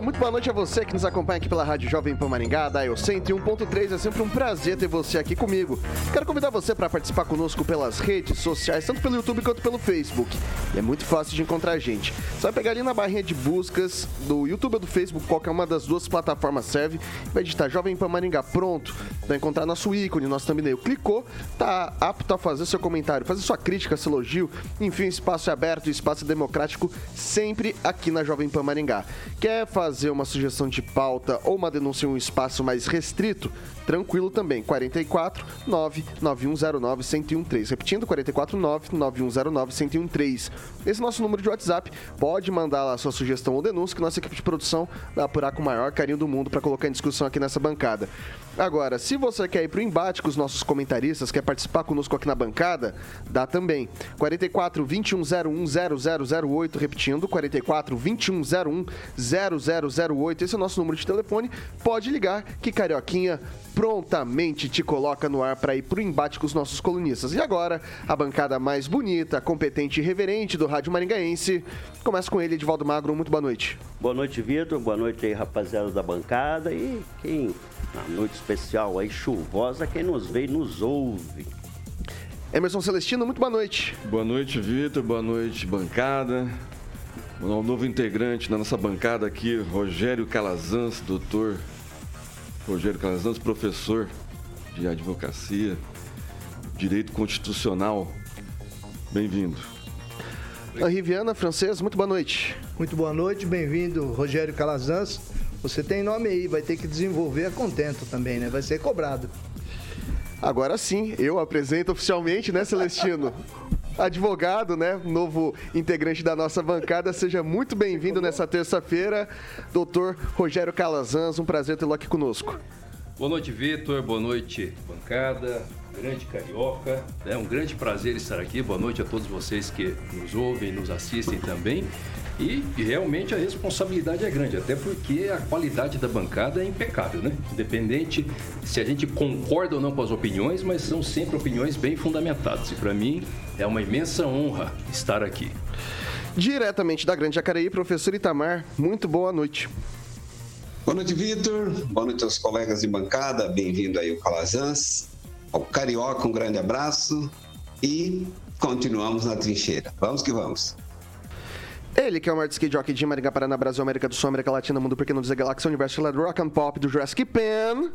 muito boa noite a você que nos acompanha aqui pela Rádio Jovem Pan Maringá, da Eu 101.3. É sempre um prazer ter você aqui comigo. Quero convidar você para participar conosco pelas redes sociais, tanto pelo YouTube quanto pelo Facebook. E é muito fácil de encontrar a gente. Você vai pegar ali na barrinha de buscas do YouTube ou do Facebook, qualquer uma das duas plataformas serve, vai digitar Jovem Pan Maringá. Pronto, vai encontrar nosso ícone, nosso thumbnail. Clicou, tá apto a fazer seu comentário, fazer sua crítica, seu elogio. Enfim, espaço é aberto, espaço é democrático, sempre aqui na Jovem Pan Maringá. Quer fazer uma sugestão de pauta ou uma denúncia em um espaço mais restrito? Tranquilo também. 44 99109 1013. Repetindo, 44 99109 1013. Esse nosso número de WhatsApp. Pode mandar lá sua sugestão ou denúncia que nossa equipe de produção vai apurar com o maior carinho do mundo para colocar em discussão aqui nessa bancada. Agora, se você quer ir para o embate com os nossos comentaristas, quer participar conosco aqui na bancada, dá também. 44 2101 0008, repetindo, 44 2101 0008. Esse é o nosso número de telefone. Pode ligar que Carioquinha prontamente te coloca no ar para ir pro embate com os nossos colunistas. E agora, a bancada mais bonita, competente e reverente do Rádio Maringaense. Começa com ele, Edvaldo Magro. Muito boa noite. Boa noite, Vitor. Boa noite aí, rapaziada da bancada. E quem, na noite especial aí, chuvosa, quem nos vê e nos ouve. Emerson Celestino, muito boa noite. Boa noite, Vitor. Boa noite, bancada. O novo integrante na nossa bancada aqui, Rogério Calazans, doutor Rogério Calazans, professor de advocacia, direito constitucional. Bem-vindo. A Riviana Francês, muito boa noite. Muito boa noite, bem-vindo, Rogério Calazans. Você tem nome aí, vai ter que desenvolver a contento também, né? Vai ser cobrado. Agora sim, eu apresento oficialmente, né, Celestino? advogado, né? Novo integrante da nossa bancada. Seja muito bem-vindo nessa terça-feira, doutor Rogério Calazans. Um prazer tê-lo aqui conosco. Boa noite, Vitor. Boa noite, bancada. Grande Carioca. É um grande prazer estar aqui. Boa noite a todos vocês que nos ouvem, nos assistem também. E, realmente a responsabilidade é grande, até porque a qualidade da bancada é impecável, né? Independente se a gente concorda ou não com as opiniões, mas são sempre opiniões bem fundamentadas. E para mim é uma imensa honra estar aqui. Diretamente da Grande Jacareí, professor Itamar, muito boa noite. Boa noite, Vitor. Boa noite aos colegas de bancada. Bem-vindo aí o Calazans. Ao Carioca, um grande abraço e continuamos na trincheira. Vamos que vamos. Ele que é o maior skate jockey de Maringá, Paraná, Brasil, América do Sul, América Latina, Mundo Pequeno, dizer Galáxia, Universo, Rock and Pop, do Jurassic Pen.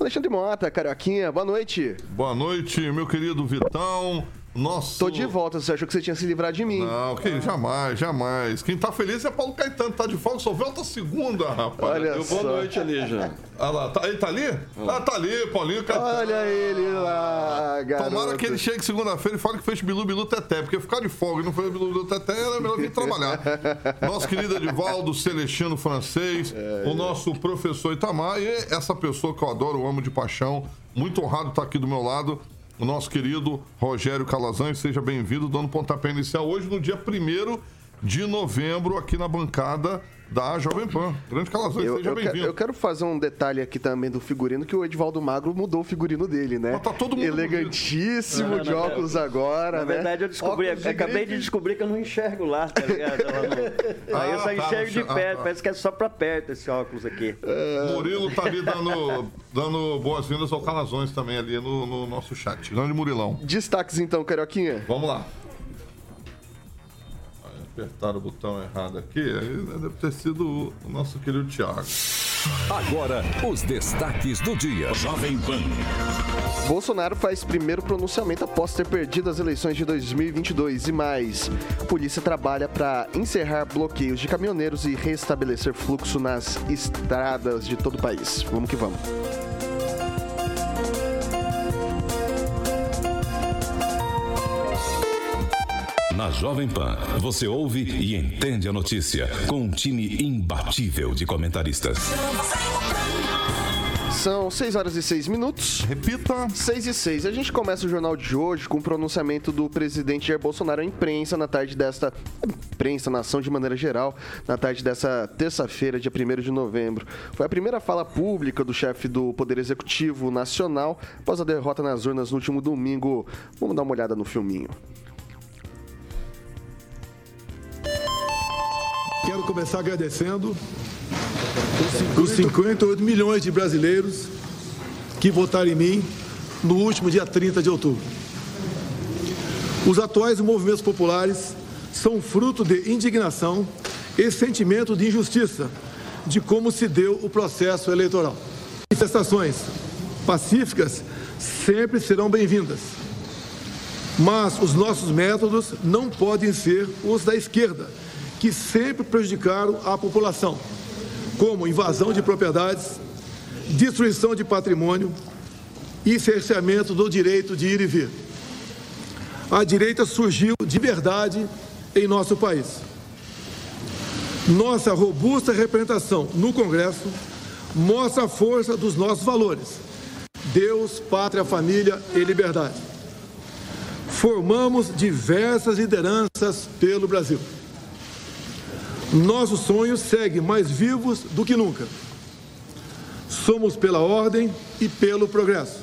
Alexandre Mota, Carioquinha, boa noite. Boa noite, meu querido Vitão. Nossa. Tô de volta, você achou que você tinha se livrado de mim. Não, que jamais, jamais. Quem tá feliz é Paulo Caetano, tá de folga, só volta segunda, rapaz. Olha Deu boa noite ali já. Ah lá, tá, ele tá ali? Ah, tá ali, Paulinho Caetano. Olha ele lá, garoto. Tomara que ele chegue segunda-feira e fale que fez Bilu Bilu Teté, porque ficar de folga e não fez Bilu Bilu Teté, é melhor vir trabalhar. Nosso querido Edivaldo Celestino Francês, é, o nosso professor Itamar e essa pessoa que eu adoro, eu amo de paixão, muito honrado estar aqui do meu lado o nosso querido Rogério Calazans. Seja bem-vindo, dando pontapé inicial hoje, no dia 1 de novembro, aqui na bancada da Jovem Pan. Grande Calazans, eu, seja bem-vindo. Eu quero fazer um detalhe aqui também do figurino, que o Edivaldo Magro mudou o figurino dele, né? Mas tá todo mundo Elegantíssimo, não, de óculos agora, na né? Na verdade, eu descobri, de acabei de descobrir que eu não enxergo lá, tá ligado? Ah, Aí eu só tá, enxergo de perto, ah, tá. parece que é só pra perto esse óculos aqui. É... Murilo tá ali dando, dando boas-vindas ao Calazões também ali no, no nosso chat. Grande Murilão. Destaques então, Carioquinha. Vamos lá apertaram o botão errado aqui, aí deve ter sido o nosso querido Thiago. Agora, os destaques do dia. Jovem Pan. Bolsonaro faz primeiro pronunciamento após ter perdido as eleições de 2022 e mais. Polícia trabalha para encerrar bloqueios de caminhoneiros e restabelecer fluxo nas estradas de todo o país. Vamos que vamos. Na Jovem Pan, você ouve e entende a notícia com um time imbatível de comentaristas. São 6 horas e 6 minutos. Repita. 6 e 6. A gente começa o jornal de hoje com o pronunciamento do presidente Jair Bolsonaro à imprensa na tarde desta. Imprensa, nação de maneira geral, na tarde dessa terça-feira, dia 1 de novembro. Foi a primeira fala pública do chefe do Poder Executivo Nacional após a derrota nas urnas no último domingo. Vamos dar uma olhada no filminho. Começar agradecendo os 58 milhões de brasileiros que votaram em mim no último dia 30 de outubro. Os atuais movimentos populares são fruto de indignação e sentimento de injustiça de como se deu o processo eleitoral. Manifestações pacíficas sempre serão bem-vindas, mas os nossos métodos não podem ser os da esquerda que sempre prejudicaram a população, como invasão de propriedades, destruição de patrimônio e cerceamento do direito de ir e vir. A direita surgiu de verdade em nosso país. Nossa robusta representação no Congresso mostra a força dos nossos valores: Deus, pátria, família e liberdade. Formamos diversas lideranças pelo Brasil. Nossos sonhos seguem mais vivos do que nunca. Somos pela ordem e pelo progresso.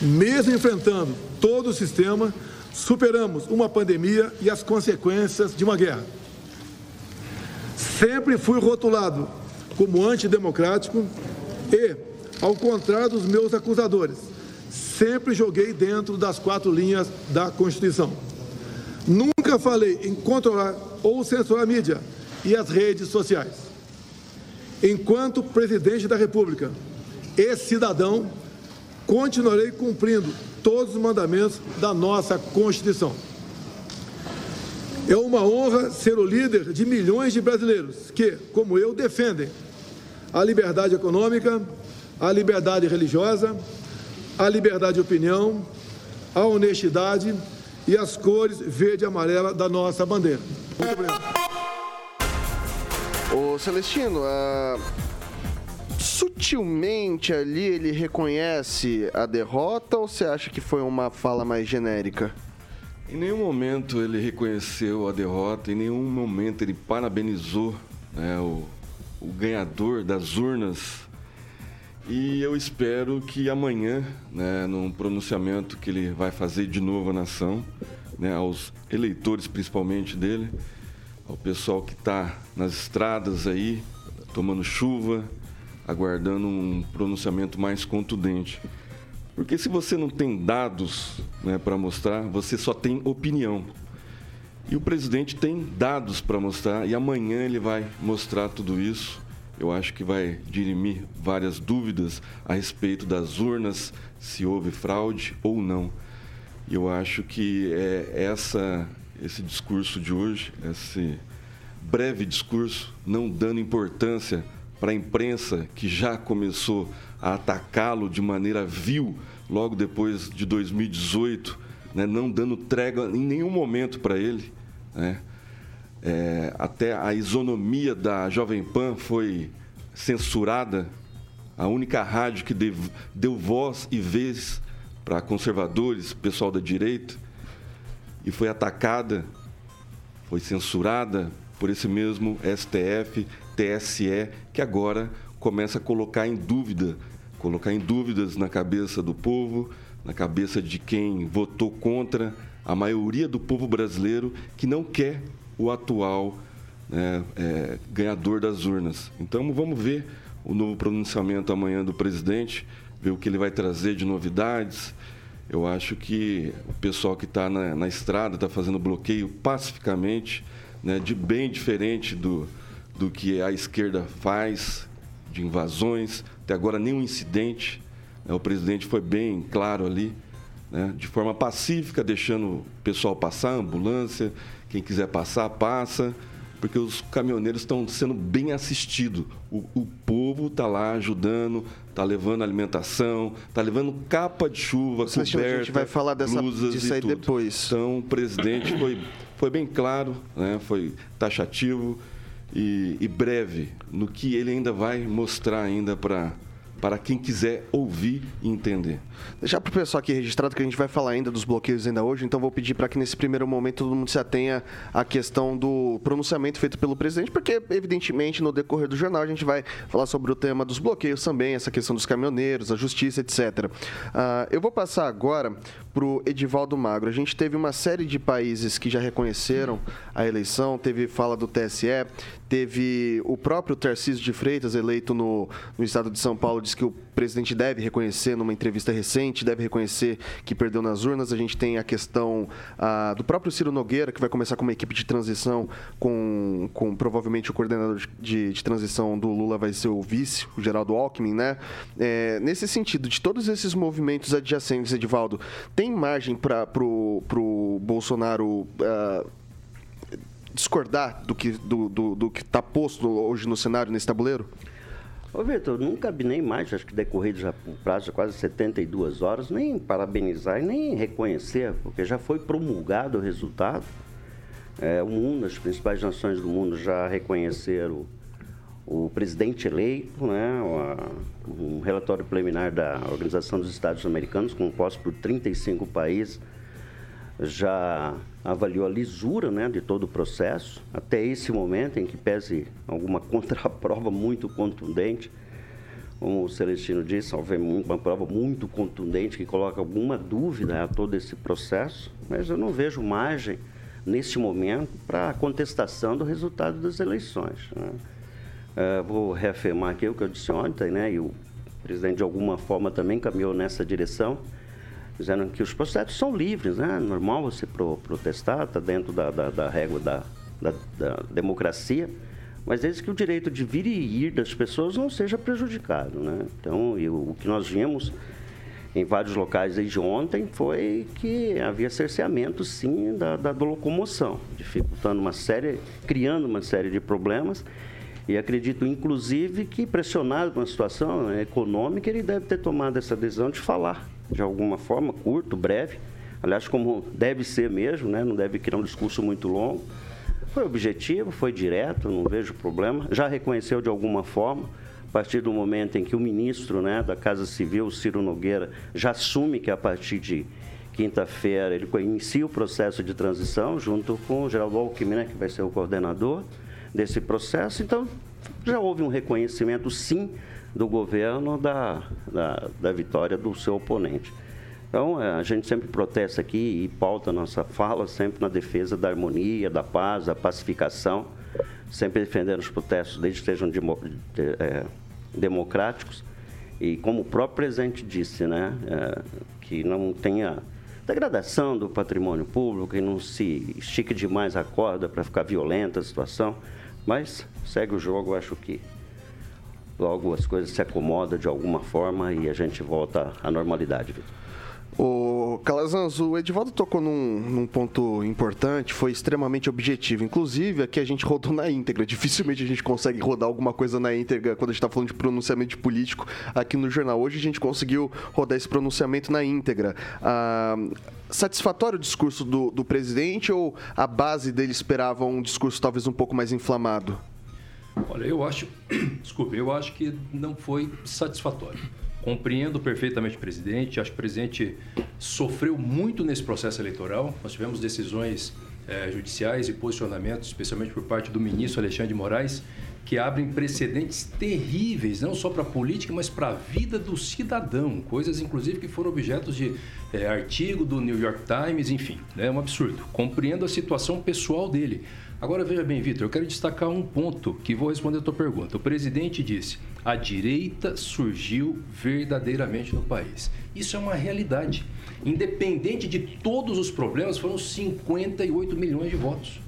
Mesmo enfrentando todo o sistema, superamos uma pandemia e as consequências de uma guerra. Sempre fui rotulado como antidemocrático e, ao contrário dos meus acusadores, sempre joguei dentro das quatro linhas da Constituição. Nunca falei em controlar ou censurar a mídia e as redes sociais. Enquanto presidente da República e cidadão, continuarei cumprindo todos os mandamentos da nossa Constituição. É uma honra ser o líder de milhões de brasileiros que, como eu, defendem a liberdade econômica, a liberdade religiosa, a liberdade de opinião, a honestidade e as cores verde e amarela da nossa bandeira. Muito obrigado. Ô Celestino, ah, sutilmente ali ele reconhece a derrota ou você acha que foi uma fala mais genérica? Em nenhum momento ele reconheceu a derrota, em nenhum momento ele parabenizou né, o, o ganhador das urnas e eu espero que amanhã, né, num pronunciamento que ele vai fazer de novo à nação, né, aos eleitores principalmente dele, ao pessoal que está nas estradas aí, tomando chuva, aguardando um pronunciamento mais contundente. Porque se você não tem dados né, para mostrar, você só tem opinião. E o presidente tem dados para mostrar, e amanhã ele vai mostrar tudo isso eu acho que vai dirimir várias dúvidas a respeito das urnas, se houve fraude ou não. E eu acho que é essa, esse discurso de hoje, esse breve discurso, não dando importância para a imprensa que já começou a atacá-lo de maneira vil logo depois de 2018, né, não dando trégua em nenhum momento para ele. Né? É, até a isonomia da Jovem Pan foi censurada, a única rádio que deu, deu voz e vez para conservadores, pessoal da direita, e foi atacada, foi censurada por esse mesmo STF, TSE, que agora começa a colocar em dúvida, colocar em dúvidas na cabeça do povo, na cabeça de quem votou contra, a maioria do povo brasileiro que não quer o atual né, é, ganhador das urnas. Então vamos ver o novo pronunciamento amanhã do presidente, ver o que ele vai trazer de novidades. Eu acho que o pessoal que está na, na, estrada está fazendo bloqueio pacificamente, né, de bem diferente do, do que a esquerda faz, de invasões, até agora nenhum incidente. Né? O presidente foi bem claro ali, né? de forma pacífica, deixando o pessoal passar, ambulância, quem quiser passar, passa, porque os caminhoneiros estão sendo bem assistidos. O, o povo está lá ajudando, está levando alimentação, está levando capa de chuva, Celestino, coberta, a gente vai falar dessa- blusas disso e aí tudo. depois. Então, o presidente foi, foi bem claro, né? foi taxativo e, e breve no que ele ainda vai mostrar ainda para para quem quiser ouvir e entender. Deixar para o pessoal aqui registrado que a gente vai falar ainda dos bloqueios ainda hoje, então vou pedir para que nesse primeiro momento todo mundo se atenha à questão do pronunciamento feito pelo presidente, porque evidentemente no decorrer do jornal a gente vai falar sobre o tema dos bloqueios também, essa questão dos caminhoneiros, a justiça, etc. Ah, eu vou passar agora para o Edivaldo Magro. A gente teve uma série de países que já reconheceram a eleição, teve fala do TSE, teve o próprio Tarcísio de Freitas, eleito no, no estado de São Paulo, disse que o presidente deve reconhecer numa entrevista recente, deve reconhecer que perdeu nas urnas. A gente tem a questão ah, do próprio Ciro Nogueira, que vai começar com uma equipe de transição, com, com provavelmente o coordenador de, de transição do Lula vai ser o vice, o Geraldo Alckmin, né? É, nesse sentido, de todos esses movimentos adjacentes, Edivaldo, tem margem para o Bolsonaro. ah, discordar do que do, do, do que está posto hoje no cenário nesse tabuleiro? Ô, Vitor, nunca nem mais, acho que decorrido já um prazo de quase 72 horas, nem parabenizar e nem reconhecer, porque já foi promulgado o resultado. É, o mundo, as principais nações do mundo já reconheceram o, o presidente eleito, né, um relatório preliminar da Organização dos Estados Americanos, composto por 35 países, já avaliou a lisura né, de todo o processo, até esse momento em que pese alguma contraprova muito contundente, como o Celestino disse, uma prova muito contundente que coloca alguma dúvida a todo esse processo, mas eu não vejo margem neste momento para a contestação do resultado das eleições. né. Eh, vou reafirmar aqui o que eu disse ontem, né, e o presidente de alguma forma também caminhou nessa direção, dizendo que os processos são livres, né? Normal você pro- protestar, está dentro da, da, da régua da, da, da democracia, mas desde que o direito de vir e ir das pessoas não seja prejudicado, né? Então, e o, que nós vimos em vários locais desde ontem foi que havia cerceamento, sim, da, da, locomoção, dificultando uma série, criando uma série de problemas. E acredito, inclusive, que pressionado por uma situação econômica, ele deve ter tomado essa decisão de falar de alguma forma, curto, breve. Aliás, como deve ser mesmo, né? não deve criar um discurso muito longo. Foi objetivo, foi direto, não vejo problema. Já reconheceu de alguma forma, a partir do momento em que o ministro né, da Casa Civil, Ciro Nogueira, já assume que a partir de quinta-feira ele inicia o processo de transição, junto com o Geraldo Alckmin, né, que vai ser o coordenador desse processo. Então, já houve um reconhecimento, sim, do governo da, da, da vitória do seu oponente. Então, eh, a gente sempre protesta aqui e pauta nossa fala sempre na defesa da harmonia, da paz, da pacificação, sempre defendendo os protestos, desde que sejam demo- de- eh, democráticos. E como o próprio presidente disse, né, eh, que não tenha degradação do patrimônio público, que não se estique demais a corda para ficar violenta a situação, mas segue o jogo, acho que logo as coisas se acomodam de alguma forma e a gente volta à normalidade, Vitor. O Calazans, o Edivaldo tocou num, num ponto importante, foi extremamente objetivo. Inclusive, aqui a gente rodou na íntegra. Dificilmente a gente consegue rodar alguma coisa na íntegra quando a gente está falando de pronunciamento de político aqui no jornal. Hoje a gente conseguiu rodar esse pronunciamento na íntegra. Ah, satisfatório o discurso do, do presidente ou a base dele esperava um discurso talvez um pouco mais inflamado? Olha, eu acho, desculpe, eu acho que não foi satisfatório. Compreendo perfeitamente presidente, acho que o presidente sofreu muito nesse processo eleitoral. Nós tivemos decisões eh, judiciais e posicionamentos, especialmente por parte do ministro Alexandre de Moraes, que abrem precedentes terríveis, não só para a política, mas para a vida do cidadão. Coisas, inclusive, que foram objetos de eh, artigo do New York Times, enfim, né, é um absurdo. Compreendo a situação pessoal dele. Agora, veja bem, Vitor, eu quero destacar um ponto que vou responder a tua pergunta. O presidente disse: a direita surgiu verdadeiramente no país. Isso é uma realidade. Independente de todos os problemas, foram 58 milhões de votos.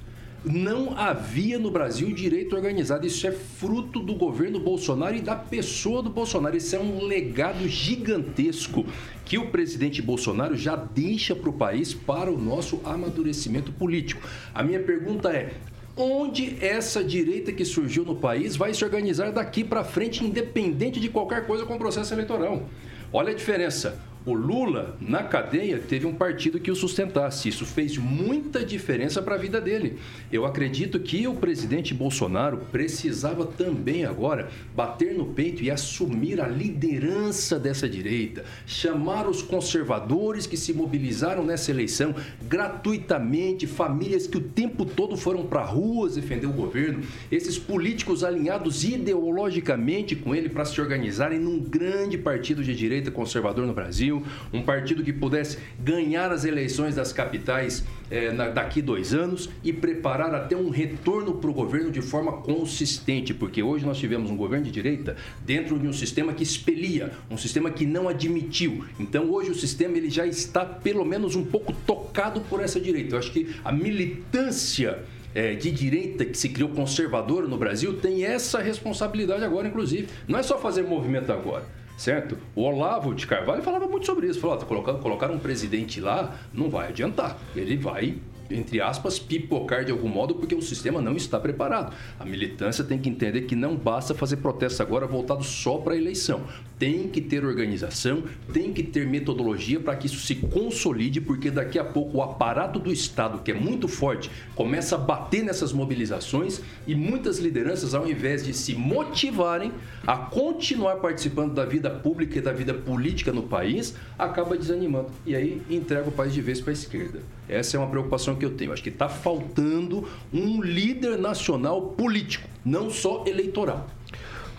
Não havia no Brasil direito organizado. Isso é fruto do governo Bolsonaro e da pessoa do Bolsonaro. Isso é um legado gigantesco que o presidente Bolsonaro já deixa para o país para o nosso amadurecimento político. A minha pergunta é: onde essa direita que surgiu no país vai se organizar daqui para frente, independente de qualquer coisa com o processo eleitoral? Olha a diferença. O Lula, na cadeia, teve um partido que o sustentasse. Isso fez muita diferença para a vida dele. Eu acredito que o presidente Bolsonaro precisava também agora bater no peito e assumir a liderança dessa direita, chamar os conservadores que se mobilizaram nessa eleição gratuitamente, famílias que o tempo todo foram para ruas defender o governo, esses políticos alinhados ideologicamente com ele para se organizarem num grande partido de direita conservador no Brasil Brasil, um partido que pudesse ganhar as eleições das capitais é, na, daqui dois anos e preparar até um retorno para o governo de forma consistente, porque hoje nós tivemos um governo de direita dentro de um sistema que expelia, um sistema que não admitiu. Então hoje o sistema ele já está pelo menos um pouco tocado por essa direita. Eu acho que a militância é, de direita que se criou conservadora no Brasil tem essa responsabilidade agora, inclusive. Não é só fazer movimento agora certo? O Olavo de Carvalho falava muito sobre isso. Falou, colocar, colocar um presidente lá não vai adiantar. Ele vai entre aspas, pipocar de algum modo, porque o sistema não está preparado. A militância tem que entender que não basta fazer protestos agora voltados só para a eleição. Tem que ter organização, tem que ter metodologia para que isso se consolide, porque daqui a pouco o aparato do Estado, que é muito forte, começa a bater nessas mobilizações e muitas lideranças, ao invés de se motivarem a continuar participando da vida pública e da vida política no país, acaba desanimando. E aí entrega o país de vez para a esquerda. Essa é uma preocupação que eu tenho. Acho que está faltando um líder nacional político, não só eleitoral.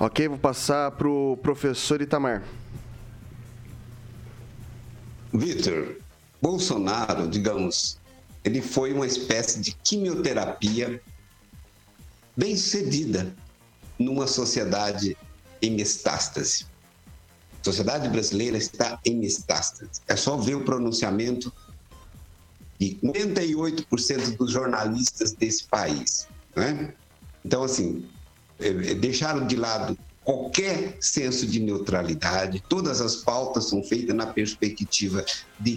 Ok, vou passar para o professor Itamar. Vitor, Bolsonaro, digamos, ele foi uma espécie de quimioterapia bem sucedida numa sociedade em metástase. A sociedade brasileira está em metástase. É só ver o pronunciamento de 98% dos jornalistas desse país. Né? Então, assim, deixaram de lado qualquer senso de neutralidade, todas as pautas são feitas na perspectiva de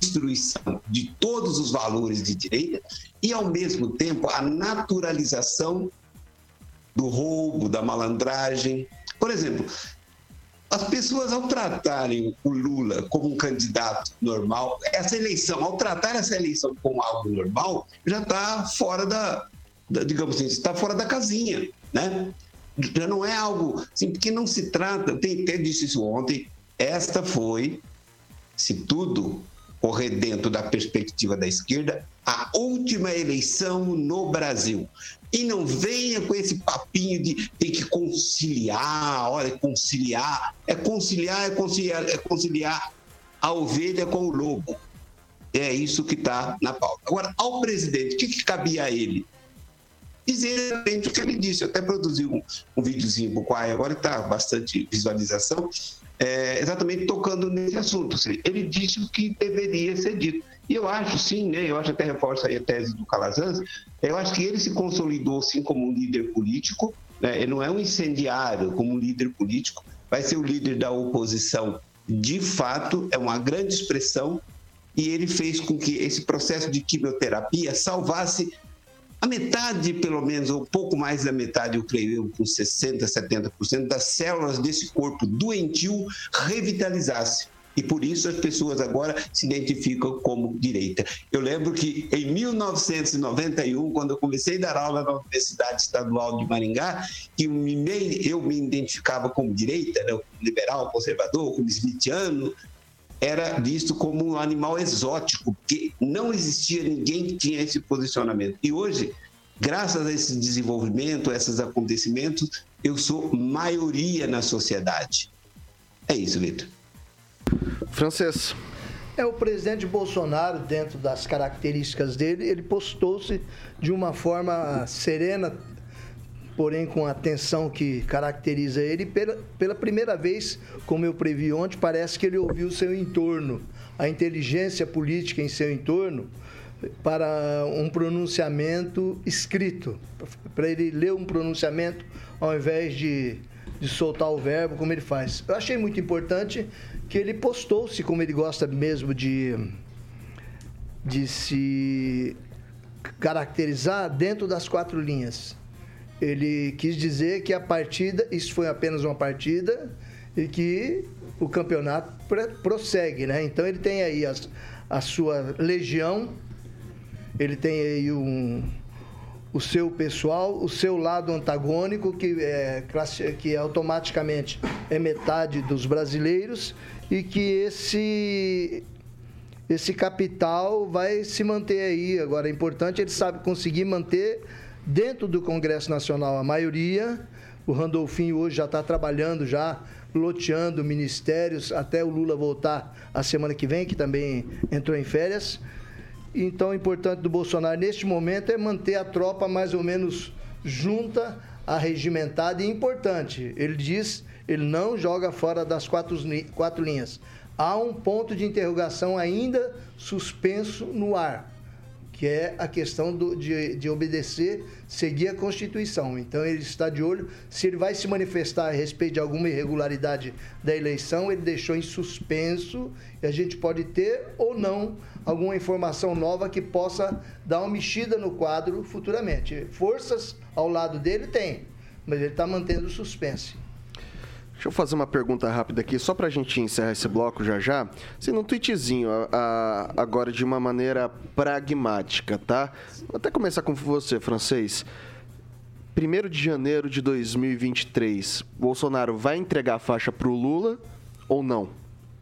destruição de todos os valores de direita e, ao mesmo tempo, a naturalização do roubo, da malandragem. Por exemplo, as pessoas, ao tratarem o Lula como um candidato normal, essa eleição, ao tratar essa eleição como algo normal, já está fora da, digamos assim, está fora da casinha, né? Já não é algo assim, porque não se trata, tem até disse isso ontem, esta foi, se tudo correr dentro da perspectiva da esquerda, a última eleição no Brasil. E não venha com esse papinho de tem que conciliar, olha, conciliar. É conciliar, é conciliar, é conciliar a ovelha com o lobo. É isso que está na pauta. Agora, ao presidente, o que, que cabia a ele? Dizer exatamente o que ele disse. Eu até produzi um, um videozinho para o Quai, agora está bastante visualização, é, exatamente tocando nesse assunto. Ele disse o que deveria ser dito. E eu acho sim, né, eu acho até reforça a tese do Calazans, eu acho que ele se consolidou sim como um líder político, né, ele não é um incendiário como um líder político, vai ser o líder da oposição de fato, é uma grande expressão, e ele fez com que esse processo de quimioterapia salvasse a metade, pelo menos, ou pouco mais da metade, eu creio, com 60%, 70% das células desse corpo doentio revitalizasse e por isso as pessoas agora se identificam como direita. Eu lembro que em 1991, quando eu comecei a dar aula na Universidade Estadual de Maringá, que eu me identificava como direita, né, liberal, conservador, como smithiano, era visto como um animal exótico, porque não existia ninguém que tinha esse posicionamento. E hoje, graças a esse desenvolvimento, a esses acontecimentos, eu sou maioria na sociedade. É isso, Vitor. Francês. É, o presidente Bolsonaro, dentro das características dele, ele postou-se de uma forma serena, porém com a tensão que caracteriza ele. Pela, pela primeira vez, como eu previ ontem, parece que ele ouviu o seu entorno, a inteligência política em seu entorno, para um pronunciamento escrito, para ele ler um pronunciamento ao invés de, de soltar o verbo, como ele faz. Eu achei muito importante que ele postou-se, como ele gosta mesmo de, de se caracterizar dentro das quatro linhas. Ele quis dizer que a partida, isso foi apenas uma partida, e que o campeonato prossegue, né? Então ele tem aí as, a sua legião, ele tem aí um, o seu pessoal, o seu lado antagônico, que, é, que automaticamente é metade dos brasileiros, e que esse, esse capital vai se manter aí. Agora, é importante ele sabe conseguir manter dentro do Congresso Nacional a maioria. O Randolfinho hoje já está trabalhando já loteando ministérios até o Lula voltar a semana que vem, que também entrou em férias. Então, o importante do Bolsonaro neste momento é manter a tropa mais ou menos junta, arregimentada e importante. Ele diz, ele não joga fora das quatro, quatro linhas. Há um ponto de interrogação ainda suspenso no ar que é a questão do, de, de obedecer, seguir a Constituição. Então ele está de olho. Se ele vai se manifestar a respeito de alguma irregularidade da eleição, ele deixou em suspenso e a gente pode ter ou não alguma informação nova que possa dar uma mexida no quadro futuramente. Forças ao lado dele tem, mas ele está mantendo suspense. Deixa eu fazer uma pergunta rápida aqui, só para a gente encerrar esse bloco já já. Assim, num tweetzinho, a, a, agora de uma maneira pragmática, tá? Vou até começar com você, francês. 1 de janeiro de 2023, Bolsonaro vai entregar a faixa para o Lula ou não?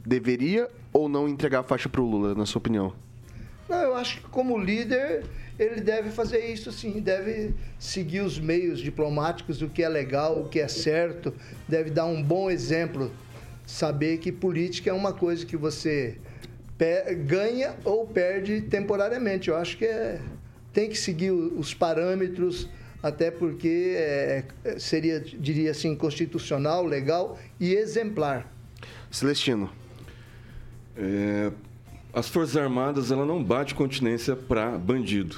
Deveria ou não entregar a faixa para o Lula, na sua opinião? Não, eu acho que como líder ele deve fazer isso sim, deve seguir os meios diplomáticos, o que é legal, o que é certo, deve dar um bom exemplo, saber que política é uma coisa que você ganha ou perde temporariamente. Eu acho que é, tem que seguir os parâmetros, até porque é, seria, diria assim, constitucional, legal e exemplar. Celestino. É, as Forças Armadas ela não bate continência para bandido.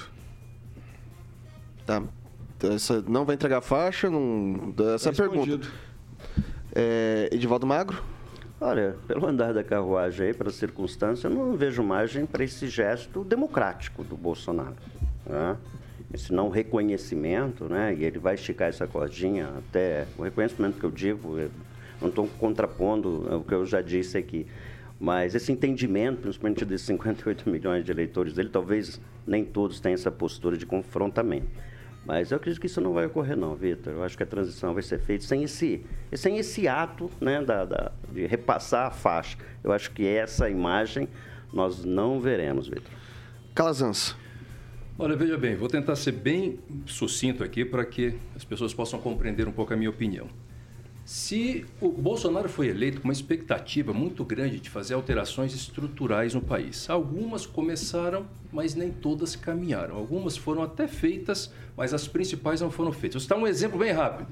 Tá. Essa, não vai entregar faixa? Não, essa tá pergunta. É, Edivaldo Magro? Olha, pelo andar da carruagem aí, pela circunstância, eu não vejo margem para esse gesto democrático do Bolsonaro. Né? Esse não reconhecimento, né? E ele vai esticar essa cordinha até. O reconhecimento que eu digo, eu não estou contrapondo o que eu já disse aqui. Mas esse entendimento, principalmente desses 58 milhões de eleitores dele, talvez nem todos tenham essa postura de confrontamento. Mas eu acredito que isso não vai ocorrer, não, Vitor. Eu acho que a transição vai ser feita sem esse, sem esse ato né, da, da, de repassar a faixa. Eu acho que essa imagem nós não veremos, Vitor. Calazans. Olha, veja bem, vou tentar ser bem sucinto aqui para que as pessoas possam compreender um pouco a minha opinião. Se o Bolsonaro foi eleito com uma expectativa muito grande de fazer alterações estruturais no país, algumas começaram, mas nem todas caminharam. Algumas foram até feitas, mas as principais não foram feitas. Vou citar um exemplo bem rápido: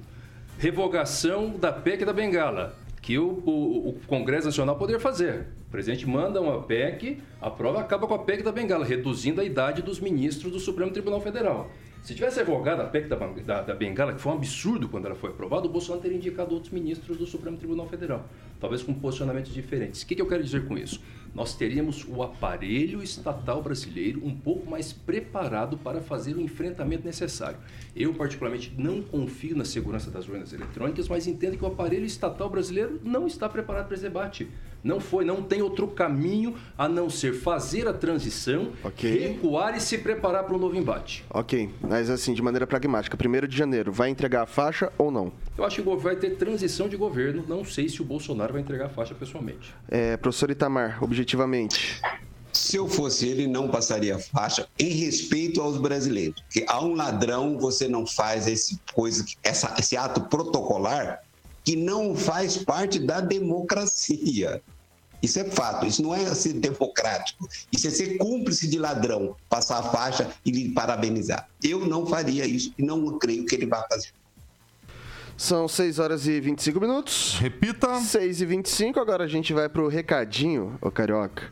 revogação da PEC da Bengala, que o, o, o Congresso Nacional poderia fazer. O presidente manda uma PEC, aprova, acaba com a PEC da Bengala, reduzindo a idade dos ministros do Supremo Tribunal Federal. Se tivesse revogado a PEC da, da, da, Bengala, que foi um absurdo quando ela foi aprovada, o Bolsonaro teria indicado outros ministros do Supremo Tribunal Federal, talvez com posicionamentos diferentes. O que, que eu quero dizer com isso? Nós teríamos o aparelho estatal brasileiro um pouco mais preparado para fazer o enfrentamento necessário. Eu, particularmente, não confio na segurança das urnas eletrônicas, mas entendo que o aparelho estatal brasileiro não está preparado para esse debate. Não foi, não tem outro caminho a não ser fazer a transição, okay. recuar e se preparar para um novo embate. Ok, mas assim, de maneira pragmática, 1 de janeiro, vai entregar a faixa ou não? Eu acho que vai ter transição de governo, não sei se o Bolsonaro vai entregar a faixa pessoalmente. É, professor Itamar, objetivamente. Se eu fosse ele, não passaria faixa em respeito aos brasileiros. Porque a um ladrão você não faz esse, coisa, essa, esse ato protocolar que não faz parte da democracia. Isso é fato, isso não é ser democrático, isso é ser cúmplice de ladrão, passar a faixa e lhe parabenizar. Eu não faria isso e não creio que ele vá fazer. São 6 horas e 25 minutos. Repita. 6 e 25, agora a gente vai pro recadinho, ô Carioca.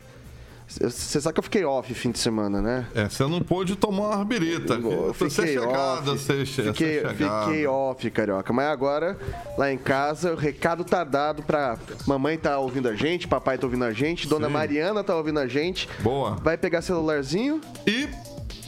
Você sabe que eu fiquei off fim de semana, né? É, você não pôde tomar uma birita. Você fiquei chegada, off, você fiquei, chegada. fiquei off, carioca. Mas agora, lá em casa, o recado tá dado pra mamãe tá ouvindo a gente, papai tá ouvindo a gente, dona Sim. Mariana tá ouvindo a gente. Boa. Vai pegar celularzinho. E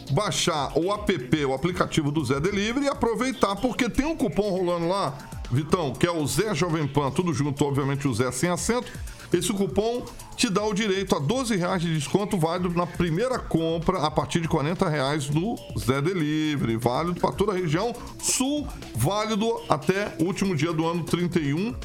baixar o app, o aplicativo do Zé Delivery e aproveitar, porque tem um cupom rolando lá, Vitão, que é o Zé Jovem Pan, tudo junto, obviamente o Zé sem acento. Esse cupom te dá o direito a 12 reais de desconto válido na primeira compra a partir de 40 reais no Zé Delivery. Válido para toda a região sul, válido até o último dia do ano 31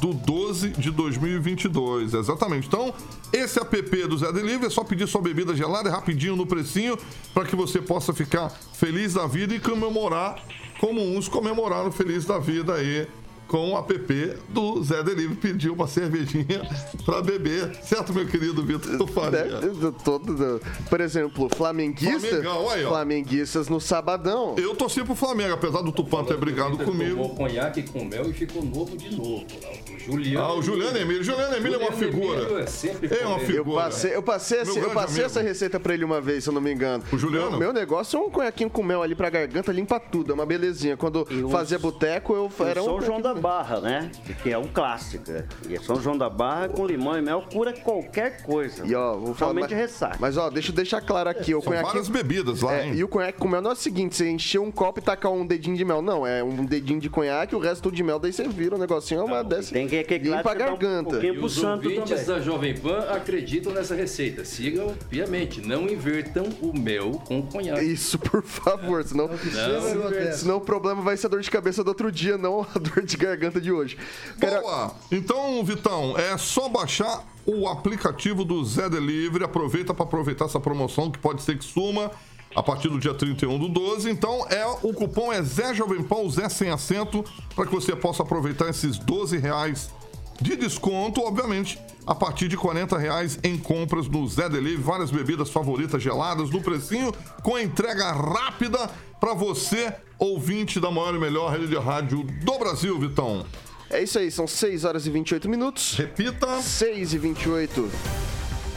do 12 de 2022. Exatamente. Então, esse app do Zé Delivery é só pedir sua bebida gelada, é rapidinho no precinho, para que você possa ficar feliz da vida e comemorar como uns comemoraram feliz da vida aí com o app do Zé Delivery. Pediu uma cervejinha para beber. Certo, meu querido Vitor Faria? né, todo, por exemplo, flamenguista, Flamengão, aí, ó. flamenguistas no sabadão. Eu torci pro Flamengo, apesar do Tupã ter brigado comigo. Tomou conhaque com mel e ficou novo de novo. lá. O Juliano. Ah, o Juliano Emílio. Juliano Emílio é uma figura. É sempre É uma polêmico. Eu figura. passei, eu passei, esse- eu passei amigo. essa receita pra ele uma vez, se eu não me engano. O Juliano? Meu, meu negócio é um conhaquinho com mel ali pra garganta, limpa tudo, é uma belezinha. Quando E o- fazia boteco, eu O era um. São João da Barra, né? Que é um clássico. E São João da Barra com limão e mel cura qualquer coisa. E ó, vou falar. Somente mas, ressaca. mas ó, deixa eu deixar claro aqui, o São várias conhaquinho. bebidas lá, É, hein? e o conhaque com mel não é o seguinte, você encher um copo e tacar um dedinho de mel. Não, é um dedinho de conhaque, o resto tudo de mel, daí você vira o negocinho, é uma dessa. Tem que que limpa a claro, um garganta. pouquinho E os santo ouvintes também. da Jovem Pan acreditam nessa receita. Sigam piamente. Não invertam o mel com conhaque. Isso, por favor, senão, Não, acontece. senão o problema vai ser a dor de cabeça do outro dia, não a dor de garganta de hoje. Boa! Então, Vitão, é só baixar o aplicativo do Zé Delivery. Aproveita para aproveitar essa promoção que pode ser que suma a partir do dia 31 do 12. Então, é o cupom é Zé Jovem Pão, Zé sem acento, para que você possa aproveitar esses 12 reais de desconto, obviamente, a partir de 40 reais em compras no Zé Delivery. Várias bebidas favoritas geladas no precinho, com entrega rápida para você, ouvinte da maior e melhor rede de rádio do Brasil, Vitão. é isso aí, são 6 horas e 28 minutos. Repita. 6 e 28.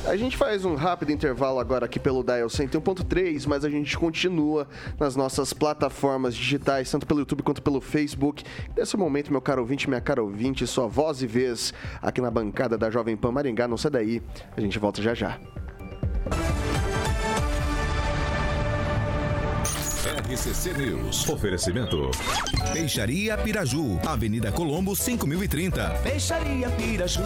A gente faz um rápido intervalo agora aqui pelo Dial 101.3, mas a gente continua nas nossas plataformas digitais, tanto pelo YouTube quanto pelo Facebook. Nesse momento, meu caro ouvinte, minha cara ouvinte, sua voz e vez aqui na bancada da Jovem Pan Maringá. Não sai daí, a gente volta já já. RCC News. Oferecimento. Peixaria Piraju, Avenida Colombo 5030. Peixaria Piraju.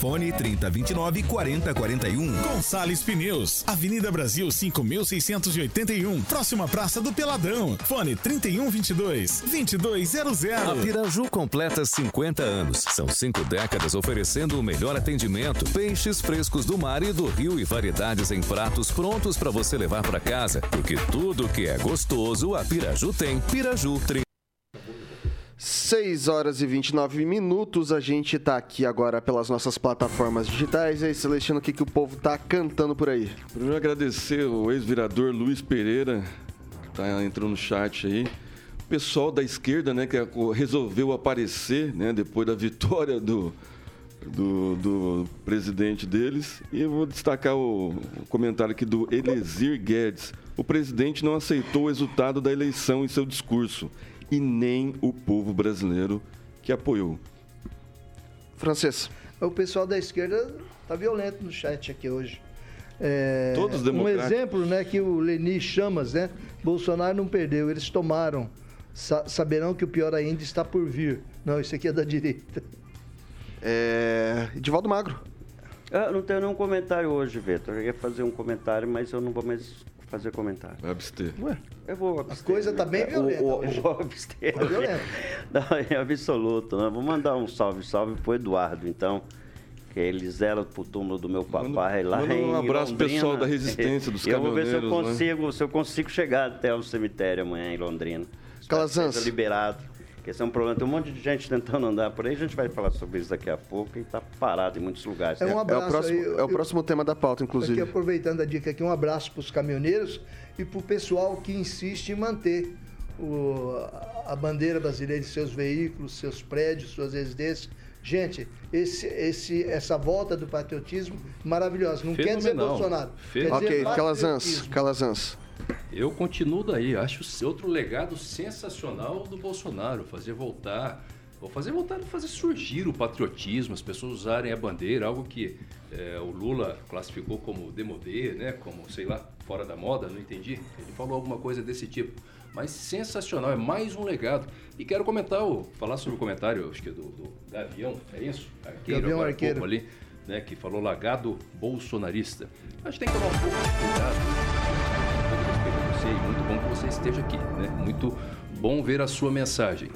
Fone 3029 4041. Gonçalves Pneus, Avenida Brasil 5681, próxima Praça do Peladão. Fone 3122 2200. A Piraju completa 50 anos. São cinco décadas oferecendo o melhor atendimento. Peixes frescos do mar e do rio e variedades em pratos prontos para você levar para casa. Porque tudo que é gostoso, a Piraju tem. Piraju 30. 6 horas e 29 minutos, a gente tá aqui agora pelas nossas plataformas digitais. E aí, Celestino, o que, que o povo tá cantando por aí? Primeiro agradecer o ex-vereador Luiz Pereira, que tá entrando no chat aí. O pessoal da esquerda, né, que resolveu aparecer, né, depois da vitória do, do, do presidente deles. E eu vou destacar o, comentário aqui do Elesir Guedes. O presidente não aceitou o resultado da eleição em seu discurso e nem o povo brasileiro que apoiou. Francês. O pessoal da esquerda tá violento no chat aqui hoje. É, Todos um democráticos. exemplo, né, que o Leni Chamas, né? Bolsonaro não perdeu, eles tomaram. Sa- saberão que o pior ainda está por vir. Não, isso aqui é da direita. É. Edivaldo Magro. Eu não tenho nenhum comentário hoje, Vitor. Eu ia fazer um comentário, mas eu não vou mais fazer comentário. Vai abster. Eu vou abster. A coisa tá bem O- violenta o- hoje. Eu vou abster. Tá violenta. Não, é absoluto. Né? Vou mandar um salve, salve pro Eduardo, então. Que ele zela pro túmulo do meu papai lá manda um abraço pro Londrina. pessoal da Resistência, dos Eu vou ver se eu caminhoneiros, né? consigo, se eu consigo chegar até o cemitério amanhã em Londrina. Calazans. liberado. Porque esse é um problema. Tem um monte de gente tentando andar por aí. A gente vai falar sobre isso daqui a pouco e tá parado em muitos lugares. É um É o abraço próximo, aí. é o Eu- próximo tema da pauta, Aqui, inclusive. aproveitando a dica aqui, um abraço para os caminhoneiros e para o pessoal que insiste em manter o- a bandeira brasileira em seus veículos, seus prédios, suas residências. Gente, esse, esse, essa volta do patriotismo maravilhosa. Não quer dizer Fenomenal. Bolsonaro. Fe- Quer dizer Ok, Calazans. Calazans. Eu continuo daí. Acho outro legado sensacional do Bolsonaro. Fazer voltar, ou fazer voltar, fazer surgir o patriotismo, as pessoas usarem a bandeira, algo que eh, o Lula classificou como demodê, né? Como, sei lá, fora da moda, não entendi. Ele falou alguma coisa desse tipo. Mas sensacional, é mais um legado. E quero comentar, o, falar sobre o comentário, acho que é do, do Gavião, é isso? Arqueiro, Gavião agora Arqueiro. ali, né? Que falou lagado bolsonarista. Acho que tem que tomar um pouco de cuidado você e muito bom que você esteja aqui, né? Muito bom ver a sua mensagem.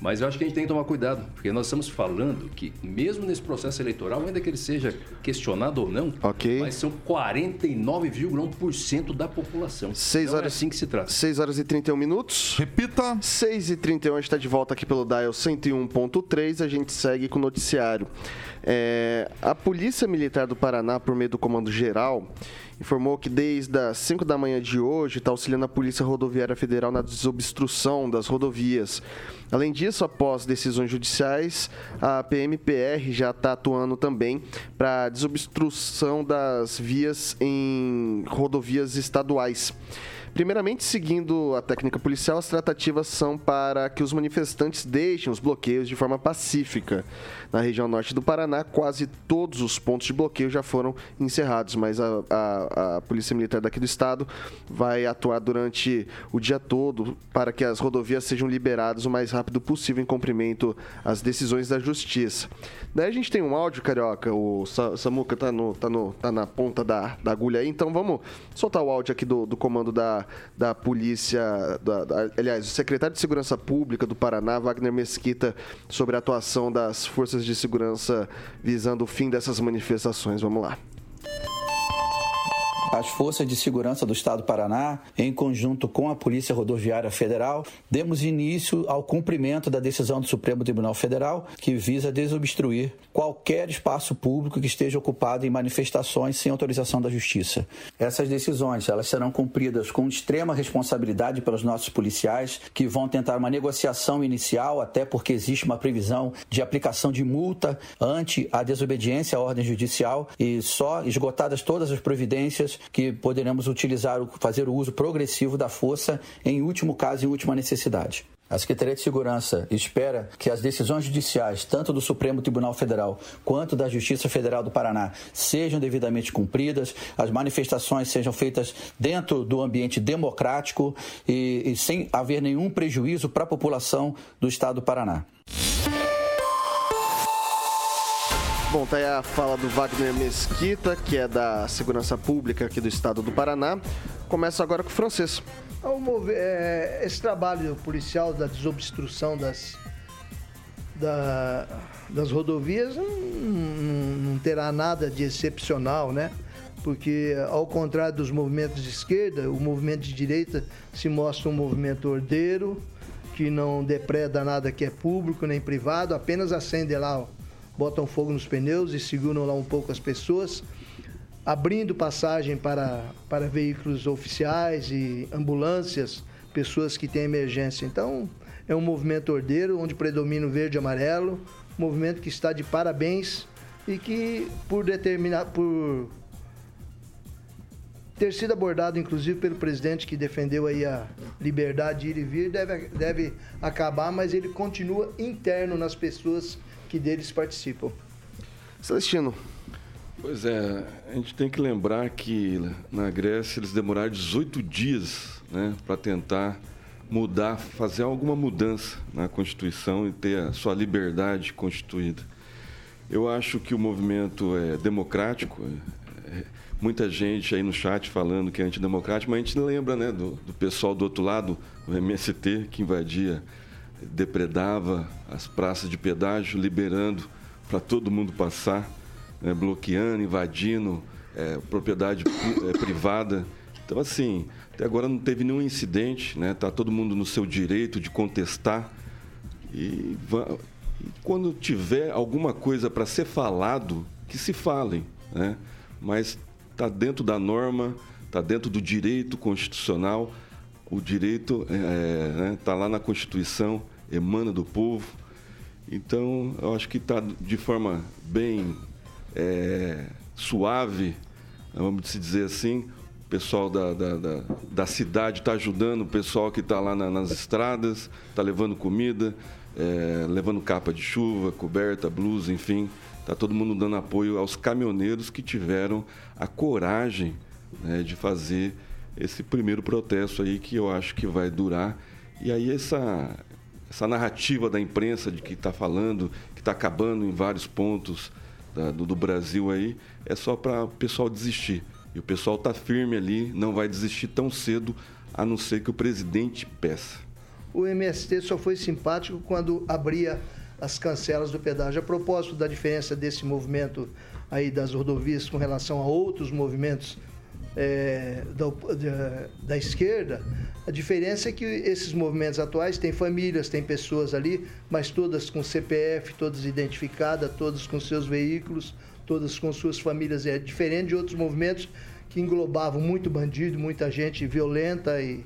Mas eu acho que a gente tem que tomar cuidado, porque nós estamos falando que, mesmo nesse processo eleitoral, ainda que ele seja questionado ou não, Ok. mas são 49,1% da população. 6 Não é horas, assim que se trata. 6 horas e 31 minutos. Repita. 6 e 31 a gente está de volta aqui pelo Dial 101.3. A gente segue com o noticiário. É, a Polícia Militar do Paraná, por meio do Comando Geral, informou que desde as 5 da manhã de hoje está auxiliando a Polícia Rodoviária Federal na desobstrução das rodovias. Além disso, após decisões judiciais, a PMPR já está atuando também para desobstrução das vias em rodovias estaduais. Primeiramente, seguindo a técnica policial, as tratativas são para que os manifestantes deixem os bloqueios de forma pacífica. Na região norte do Paraná, quase todos os pontos de bloqueio já foram encerrados, mas a, a- a Polícia Militar daqui do estado vai atuar durante o dia todo para que as rodovias sejam liberadas o mais rápido possível em cumprimento às decisões da Justiça. Daí a gente tem um áudio, Carioca, o Sa- Samuca tá, no, tá, no, tá na ponta da, da agulha aí, então vamos soltar o áudio aqui do, do comando da, da polícia, da- da- aliás, o secretário de Segurança Pública do Paraná, Wagner Mesquita, sobre a atuação das forças de segurança visando o fim dessas manifestações. Vamos lá. As forças de segurança do Estado do Paraná, em conjunto com a Polícia Rodoviária Federal, demos início ao cumprimento da decisão do Supremo Tribunal Federal, que visa desobstruir qualquer espaço público que esteja ocupado em manifestações sem autorização da Justiça. Essas decisões elas serão cumpridas com extrema responsabilidade pelos nossos policiais, que vão tentar uma negociação inicial, até porque existe uma previsão de aplicação de multa ante a desobediência à ordem judicial e só esgotadas todas as providências que poderemos utilizar, fazer o uso progressivo da força em último caso e última necessidade. A Secretaria de Segurança espera que as decisões judiciais, tanto do Supremo Tribunal Federal quanto da Justiça Federal do Paraná, sejam devidamente cumpridas, as manifestações sejam feitas dentro do ambiente democrático e, e sem haver nenhum prejuízo para a população do Estado do Paraná. Bom, tá aí a fala do Wagner Mesquita, que é da Segurança Pública aqui do estado do Paraná. Começa agora com o francês. Mover- é, esse trabalho policial da desobstrução das, da- das rodovias não, não- terá nada de excepcional, né? Porque, ao contrário dos movimentos de esquerda, o movimento de direita se mostra um movimento ordeiro, que não depreda nada que é público nem privado, apenas acende lá, botam fogo nos pneus e seguram lá um pouco as pessoas abrindo passagem para, para veículos oficiais e ambulâncias, pessoas que têm emergência. Então, é um movimento ordeiro, onde predomina o verde e amarelo, movimento que está de parabéns e que, por determinar, por ter sido abordado, inclusive, pelo presidente que defendeu aí a liberdade de ir e vir, deve, deve acabar, mas ele continua interno nas pessoas que deles participam. Celestino. Pois é, a gente tem que lembrar que na Grécia eles demoraram 18 dias né, para tentar mudar, fazer alguma mudança na Constituição e ter a sua liberdade constituída. Eu acho que o movimento é democrático. é- é- muita gente aí no chat falando que é antidemocrático, mas a gente lembra né, do, do pessoal do outro lado, o MST, que invadia, depredava as praças de pedágio, liberando para todo mundo passar, né, bloqueando, invadindo é, propriedade é, privada. Então, assim, até agora não teve nenhum incidente, né? Está todo mundo no seu direito de contestar. E, e quando tiver alguma coisa para ser falado, que se falem, né? Mas está dentro da norma, está dentro do direito constitucional. O direito está lá na Constituição, emana do povo. Então, eu acho que está de forma bem é, suave, vamos dizer assim. O pessoal da, da, da, da cidade está ajudando o pessoal que está lá na, nas estradas, está levando comida, é, levando capa de chuva, coberta, blusa, enfim. Está todo mundo dando apoio aos caminhoneiros que tiveram a coragem né, de fazer esse primeiro protesto aí que eu acho que vai durar. E aí essa, essa narrativa da imprensa de que está falando, que está acabando em vários pontos da, do, do, Brasil aí, é só para o pessoal desistir. E o pessoal está firme ali, não vai desistir tão cedo, a não ser que o presidente peça. O MST só foi simpático quando abria as cancelas do pedágio. A propósito da diferença desse movimento aí das rodovias com relação a outros movimentos é, da, da, da, esquerda, a diferença é que esses movimentos atuais têm famílias, têm pessoas ali, mas todas com CPF, todas identificadas, todas com seus veículos, todas com suas famílias. É diferente de outros movimentos que englobavam muito bandido, muita gente violenta e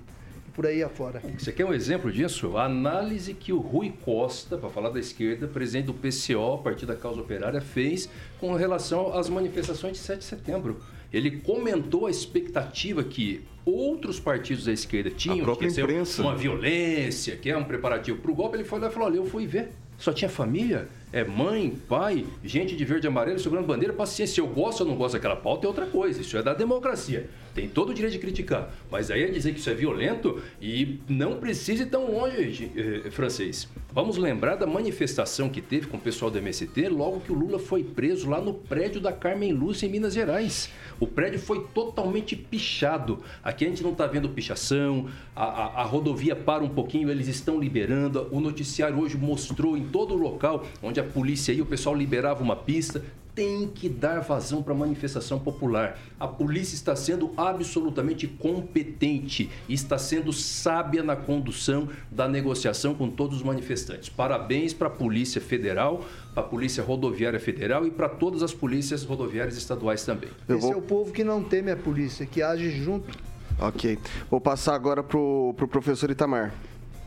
por aí afora. Você quer um exemplo disso? A análise que o Rui Costa, para falar da esquerda, presidente do PCO, Partido da Causa Operária, fez com relação às manifestações de 7 de setembro. Ele comentou a expectativa que outros partidos da esquerda tinham, a que imprensa. uma violência, que é um preparativo para o golpe. Ele foi lá e falou: olha, eu fui ver, só tinha família, é mãe, pai, gente de verde e amarelo segurando bandeira, paciência. Se eu gosto ou não gosto daquela pauta é outra coisa. Isso é da democracia. Tem todo o direito de criticar. Mas aí é dizer que isso é violento e não precisa ir tão longe, eh, francês. Vamos lembrar da manifestação que teve com o pessoal do MST logo que o Lula foi preso lá no prédio da Carmen Lúcia, em Minas Gerais. O prédio foi totalmente pichado. Aqui a gente não está vendo pichação, a, a, a, rodovia para um pouquinho, eles estão liberando. O noticiário hoje mostrou em todo o local onde a polícia e o pessoal liberava uma pista tem que dar vazão para a manifestação popular. A polícia está sendo absolutamente competente e está sendo sábia na condução da negociação com todos os manifestantes. Parabéns para a Polícia Federal, para a Polícia Rodoviária Federal e para todas as polícias rodoviárias estaduais também. Esse vou... é o povo que não teme a polícia, que age junto. Ok. Vou passar agora para o pro professor Itamar.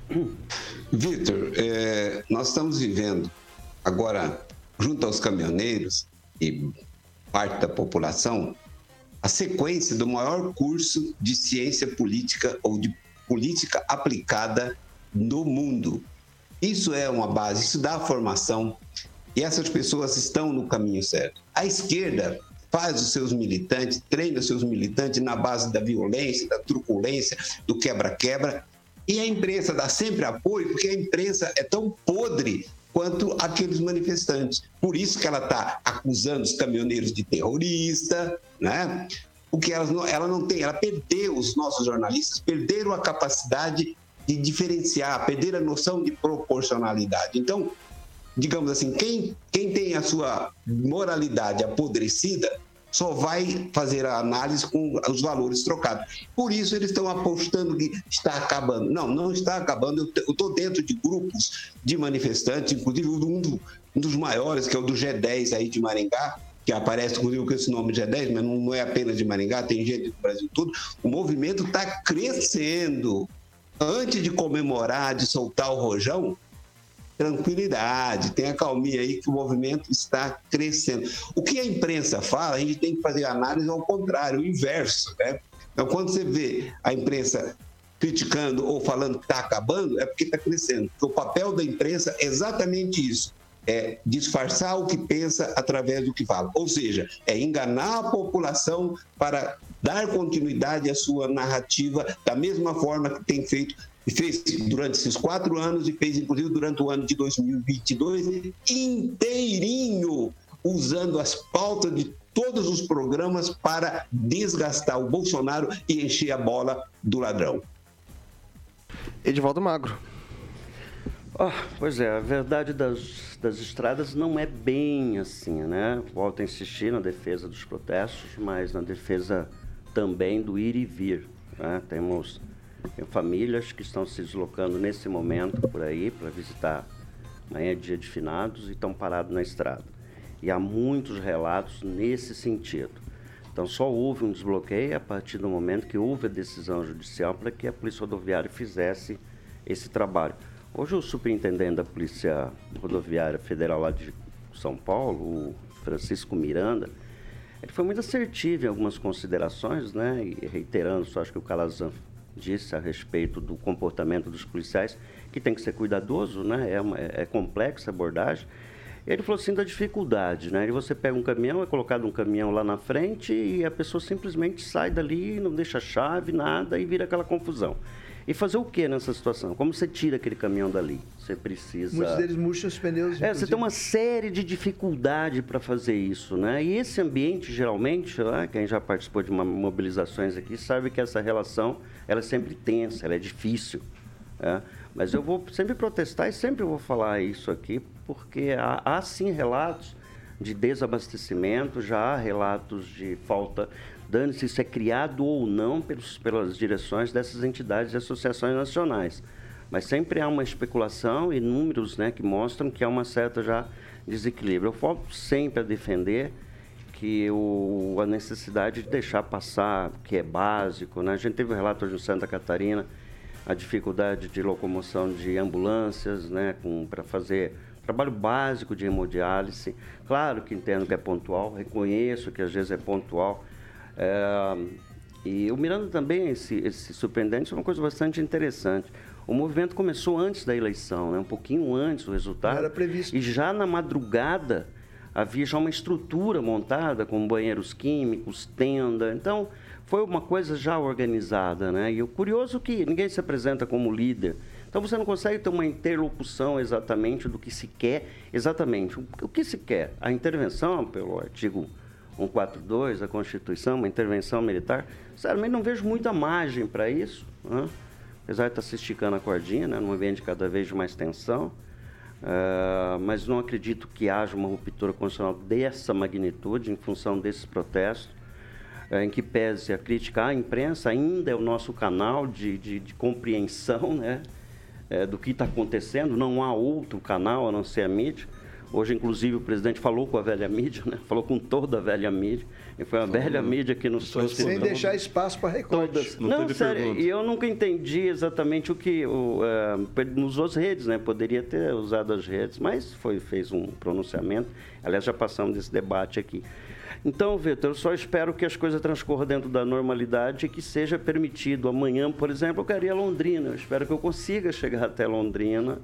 Vitor, é, nós estamos vivendo agora, junto aos caminhoneiros, e parte da população a sequência do maior curso de ciência política ou de política aplicada no mundo. Isso é uma base, isso dá formação e essas pessoas estão no caminho certo. A esquerda faz os seus militantes, treina os seus militantes na base da violência, da truculência, do quebra-quebra. E a imprensa dá sempre apoio, porque a imprensa é tão podre quanto aqueles manifestantes. Por isso que ela está acusando os caminhoneiros de terrorista, né? Porque ela não, ela não tem, ela perdeu, os nossos jornalistas perderam a capacidade de diferenciar, perderam a noção de proporcionalidade. Então, digamos assim, quem, quem tem a sua moralidade apodrecida só vai fazer a análise com os valores trocados. Por isso eles estão apostando que está acabando. Não, não está acabando. Eu estou dentro de grupos de manifestantes, inclusive um, do, um, dos maiores, que é o do G10 aí de Maringá, que aparece inclusive com esse nome G10, mas não, não é apenas de Maringá, tem gente do Brasil todo. O movimento está crescendo. Antes de comemorar, de soltar o rojão, tranquilidade, tenha calminha aí que o movimento está crescendo. O que a imprensa fala, a gente tem que fazer análise ao contrário, o inverso, né? Então, quando você vê a imprensa criticando ou falando que está acabando, é porque está crescendo. Porque o papel da imprensa é exatamente isso. É disfarçar o que pensa através do que fala. Ou seja, é enganar a população para dar continuidade à sua narrativa da mesma forma que tem feito e fez durante esses quatro anos e fez inclusive durante o ano de 2022 inteirinho, usando as pautas de todos os programas para desgastar o Bolsonaro e encher a bola do ladrão. Edivaldo Magro. Oh, pois é, a verdade das, das estradas não é bem assim, né? Volto a insistir na defesa dos protestos, mas na defesa também do ir e vir. Né? Temos tem famílias que estão se deslocando nesse momento por aí para visitar amanhã é dia de finados e estão parados na estrada. E há muitos relatos nesse sentido. Então só houve um desbloqueio a partir do momento que houve a decisão judicial para que a Polícia Rodoviária fizesse esse trabalho. Hoje o superintendente da Polícia Rodoviária Federal lá de São Paulo, o Francisco Miranda, ele foi muito assertivo em algumas considerações, né? E reiterando, só acho que o Calazan disse a respeito do comportamento dos policiais, que tem que ser cuidadoso, né? É, uma, é complexa a abordagem. Ele falou assim da dificuldade, né? E você pega um caminhão, é colocado um caminhão lá na frente e a pessoa simplesmente sai dali, não deixa chave, nada e vira aquela confusão. E fazer o que nessa situação? Como você tira aquele caminhão dali? Você precisa. Muitos deles murcham os pneus. É, você tem uma série de dificuldade para fazer isso, né? E esse ambiente, geralmente, né, quem já participou de uma, mobilizações aqui sabe que essa relação ela é sempre tensa, ela é difícil. Né? Mas eu vou sempre protestar e sempre vou falar isso aqui, porque há, há sim relatos de desabastecimento, já há relatos de falta dane-se se é criado ou não pelos, pelas direções dessas entidades e associações nacionais. Mas sempre há uma especulação e números né, que mostram que há uma certa já desequilíbrio. Eu volto sempre a defender que o, a necessidade de deixar passar, que é básico. Né? A gente teve um relato em Santa Catarina, a dificuldade de locomoção de ambulâncias né, para fazer trabalho básico de hemodiálise. Claro que entendo que é pontual, reconheço que às vezes é pontual, é, e o Miranda também, esse, esse surpreendente, é uma coisa bastante interessante. O movimento começou antes da eleição, né? um pouquinho antes do resultado. Era previsto. E já na madrugada havia já uma estrutura montada com banheiros químicos, tenda. Então, foi uma coisa já organizada, né? E o curioso é que ninguém se apresenta como líder. Então você não consegue ter uma interlocução exatamente do que se quer, exatamente. O que se quer? A intervenção pelo artigo 142 da Constituição, uma intervenção militar, sinceramente não vejo muita margem para isso, né? apesar de estar tá se esticando a cordinha, né? num ambiente cada vez de mais tensão, uh, mas não acredito que haja uma ruptura constitucional dessa magnitude em função desses protestos, uh, em que pese a crítica à imprensa, ainda é o nosso canal de, de, de compreensão né? Uh, do que está acontecendo, não há outro canal a não ser a mídia, Hoje, inclusive, o presidente falou com a velha mídia, né? falou com toda a velha mídia. E foi a velha mídia que nos trouxe. Sem deixar espaço para recortes. Não, não sério, e eu nunca entendi exatamente o que. O, uh, nos outras redes, né? Poderia ter usado as redes, mas foi, fez um pronunciamento. Aliás, já passamos desse debate aqui. Então, Vitor, eu só espero que as coisas transcorram dentro da normalidade e que seja permitido. Amanhã, por exemplo, eu queria Londrina. Eu espero que eu consiga chegar até Londrina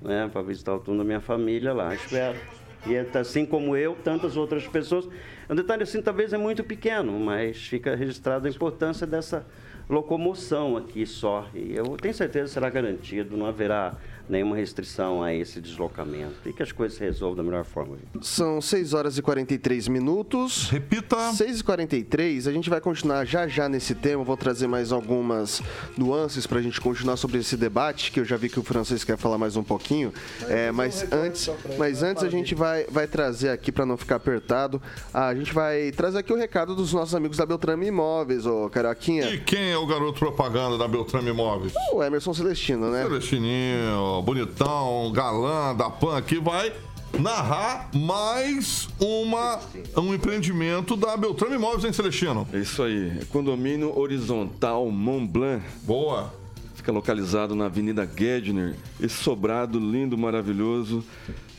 né, para visitar o túmulo da minha família lá, espero. E é assim como eu, tantas outras pessoas. Um detalhe assim, talvez é muito pequeno, mas fica registrada a importância dessa locomoção aqui só. E eu tenho certeza que será garantido, não haverá nenhuma restrição a esse deslocamento e que as coisas se resolvam da melhor forma. São 6 horas e 43 minutos. Repita. 6 e 43 a gente vai continuar já já nesse tema. Vou trazer mais algumas nuances para a gente continuar sobre esse debate, que eu já vi que o francês quer falar mais um pouquinho. É, mas antes, mas antes a gente vai, vai trazer aqui, para não ficar apertado, a gente vai trazer aqui o recado dos nossos amigos da Beltrame Imóveis, ô Caroquinha. E quem é o garoto propaganda da Beltrame Imóveis? O Emerson Celestino, né? Celestininho, bonitão, galã da PAN aqui, vai narrar mais uma, um empreendimento da Beltrame Imóveis, hein, Celestino? É isso aí. Condomínio Horizontal Mont Blanc. Boa. Fica localizado na Avenida Gedner. Esse sobrado lindo, maravilhoso,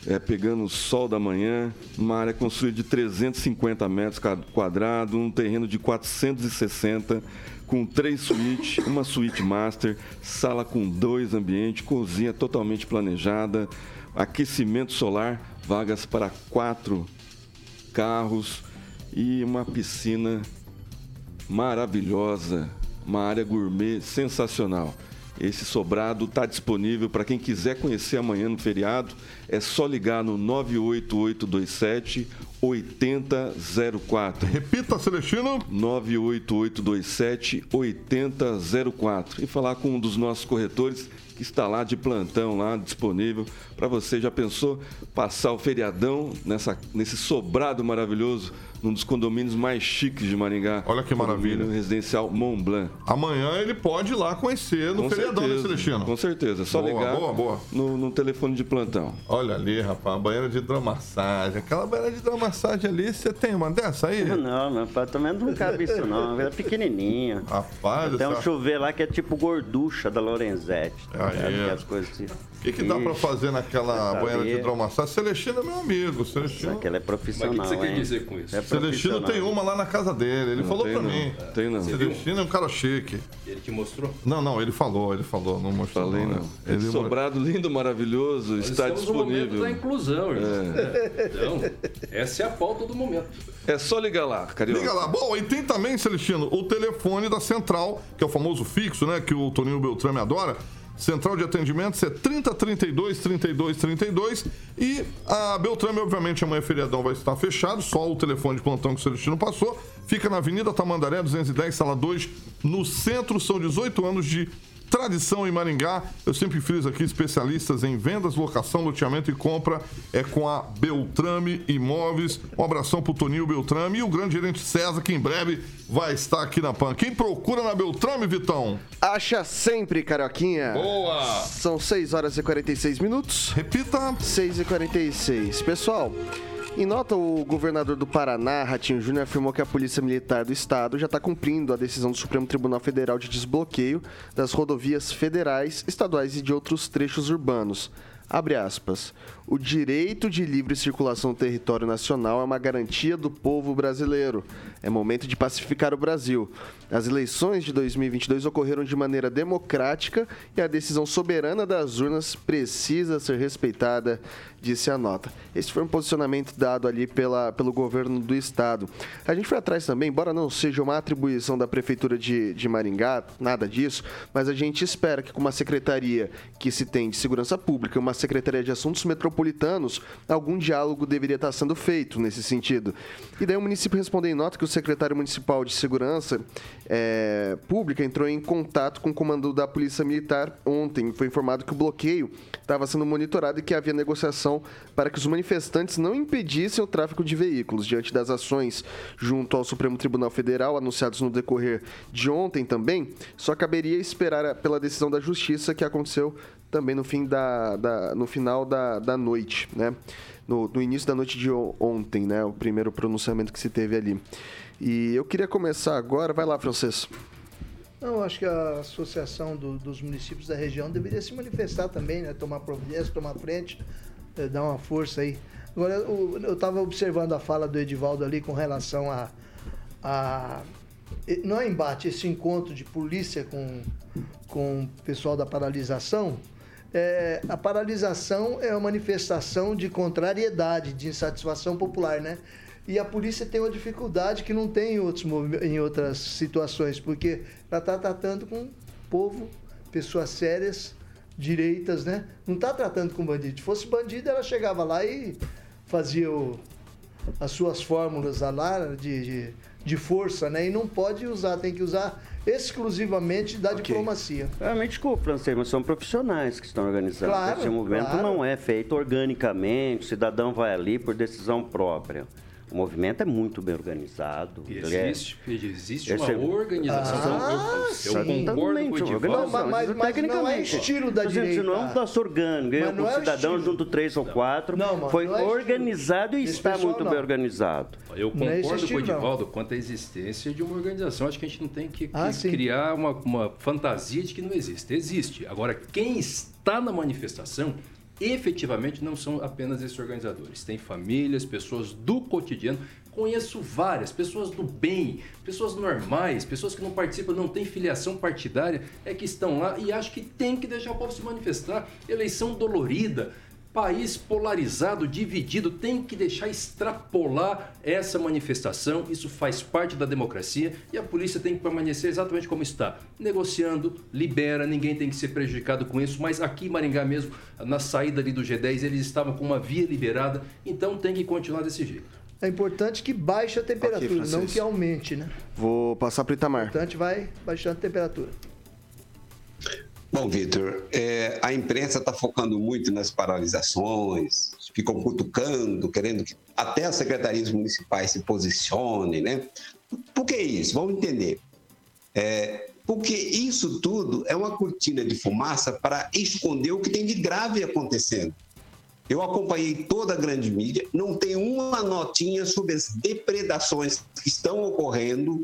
é, pegando o sol da manhã. Uma área construída de 350 metros quadrados, um terreno de 460 com três suítes, uma suíte master, sala com dois ambientes, cozinha totalmente planejada, aquecimento solar, vagas para quatro carros e uma piscina maravilhosa, uma área gourmet sensacional. Esse sobrado está disponível para quem quiser conhecer amanhã no feriado. É só ligar no 98827 8004. Repita, Celestino. 98827 8004. E falar com um dos nossos corretores que está lá de plantão, lá disponível para você. Já pensou passar o feriadão nessa, nesse sobrado maravilhoso? num dos condomínios mais chiques de Maringá. Olha que maravilha. Residencial Mont Blanc. Amanhã ele pode ir lá conhecer no com feriadão, certeza, né, Celestino? Com certeza. É só boa, ligar boa, boa. No, no, telefone de plantão. Olha ali, rapaz, a banheira de hidromassagem. Aquela banheira de hidromassagem ali, você tem uma dessa aí? Não, meu apartamento não cabe isso não. É pequenininha. Rapaz, Tem um chuveiro lá que é tipo gorducha da Lorenzetti. Tá aí. As coisas assim. O que, que dá pra fazer naquela Tá banheira de hidromassagem? Celestino é meu amigo. Celestino, Aquela é profissional. Mas o que você quer hein? dizer com isso? É Celestino tem uma lá na casa dele. Ele falou tem pra não. mim. Tem não. Celestino é um cara chique. Ele te mostrou? Não, não, ele falou, ele falou, não mostrou. Falei não, não. Ele Sobrado lindo, maravilhoso, Nós está estamos no momento disponível. da inclusão, irmão. Então, essa é a pauta do momento. É só ligar lá, Carioca. Liga lá. Bom, e tem também, Celestino, o telefone da central, que é o famoso fixo, né? Que o Toninho Beltrame adora. Central de atendimentos é 30 32 32 32 e a Beltrame, obviamente, amanhã feriadão vai estar fechado, só o telefone de plantão que o Celestino passou. Fica na Avenida Tamandaré 210, sala 2, no centro. São 18 anos de tradição em Maringá. Eu sempre friso aqui especialistas em vendas, locação, loteamento e compra. É com a Beltrame Imóveis. Um abração pro Toninho Beltrame e o grande gerente César, que em breve vai estar aqui na PAN. Quem procura na Beltrame, Vitão? Acha sempre, Carioquinha. Boa! São 6 horas e 46 minutos. Repita. 6 e 46. Pessoal, em nota, o governador do Paraná, Ratinho Júnior, afirmou que a Polícia Militar do Estado já está cumprindo a decisão do Supremo Tribunal Federal de desbloqueio das rodovias federais, estaduais e de outros trechos urbanos. Abre aspas. O direito de livre circulação no território nacional é uma garantia do povo brasileiro. É momento de pacificar o Brasil. As eleições de 2022 ocorreram de maneira democrática e a decisão soberana das urnas precisa ser respeitada, disse a nota. Esse foi um posicionamento dado ali pela, pelo governo do estado. A gente foi atrás também, embora não seja uma atribuição da prefeitura de, de Maringá, nada disso, mas a gente espera que com uma secretaria que se tem de segurança pública, uma secretaria de assuntos metropolitanos, algum diálogo deveria estar sendo feito nesse sentido. E daí o município respondeu em nota que o secretário municipal de segurança eh, pública entrou em contato com o comando da Polícia Militar ontem. Foi informado que o bloqueio estava sendo monitorado e que havia negociação para que os manifestantes não impedissem o tráfego de veículos. Diante das ações junto ao Supremo Tribunal Federal, anunciados no decorrer de ontem também, só caberia esperar pela decisão da Justiça que aconteceu também no, fim da, da- no final da, da noite, né? No, no início da noite de ontem, né? O primeiro pronunciamento que se teve ali. E eu queria começar agora. Vai lá, Francês. Não, acho que a associação do- dos municípios da região deveria se manifestar também, né? Tomar providência, tomar frente, eh, dar uma força aí. Agora, eu estava observando a fala do Edivaldo ali com relação a, a não é embate, esse encontro de polícia com, com o pessoal da paralisação. É, a paralisação é uma manifestação de contrariedade, de insatisfação popular, né? E a polícia tem uma dificuldade que não tem em, outros, em outras situações, porque ela está tratando com povo, pessoas sérias, direitas, né? Não está tratando com bandido. Se fosse bandido, ela chegava lá e fazia o, as suas fórmulas lá de, de, de força, né? E não pode usar, tem que usar exclusivamente da diplomacia. Realmente, desculpa, francês, mas são profissionais que estão organizando. Claro, Esse movimento claro. não é feito organicamente, o cidadão vai ali por decisão própria. O movimento é muito bem organizado. E ele é- Existe, existe uma é- organização. Ah, eu, eu concordo com o Totalmente Edivaldo. Não, mas- mas- mas não é estilo da direita. Não é um nosso orgânico. Mas Eu, não o é cidadão estilo. junto três ou quatro. Não, mano, foi não é estilo. organizado e Esse está pessoal muito não. bem organizado. Eu é concordo com o estilo, não. Edivaldo quanto à existência de uma organização. Acho que a gente não tem que, que Ah, criar uma, uma fantasia de que não existe. Existe. Agora, quem está na manifestação efetivamente não são apenas esses organizadores. Tem famílias, pessoas do cotidiano. Conheço várias, pessoas do bem, pessoas normais, pessoas que não participam, não têm filiação partidária, é que estão lá e acho que tem que deixar o povo se manifestar. Eleição dolorida, país polarizado, dividido, tem que deixar extrapolar essa manifestação. Isso faz parte da democracia e a polícia tem que permanecer exatamente como está, negociando, libera, ninguém tem que ser prejudicado com isso. Mas aqui em Maringá mesmo, na saída ali do G10, eles estavam com uma via liberada, então tem que continuar desse jeito. É importante que baixe a temperatura, Francisco. não que aumente, né? Vou passar para Itamar. Importante vai baixando a temperatura. Bom, Vitor, é, a imprensa está focando muito nas paralisações, ficam cutucando, querendo que até as secretarias municipais se posicionem, né? Por que isso? Vamos entender. É, porque isso tudo é uma cortina de fumaça para esconder o que tem de grave acontecendo. Eu acompanhei toda a grande mídia, não tem uma notinha sobre as depredações que estão ocorrendo,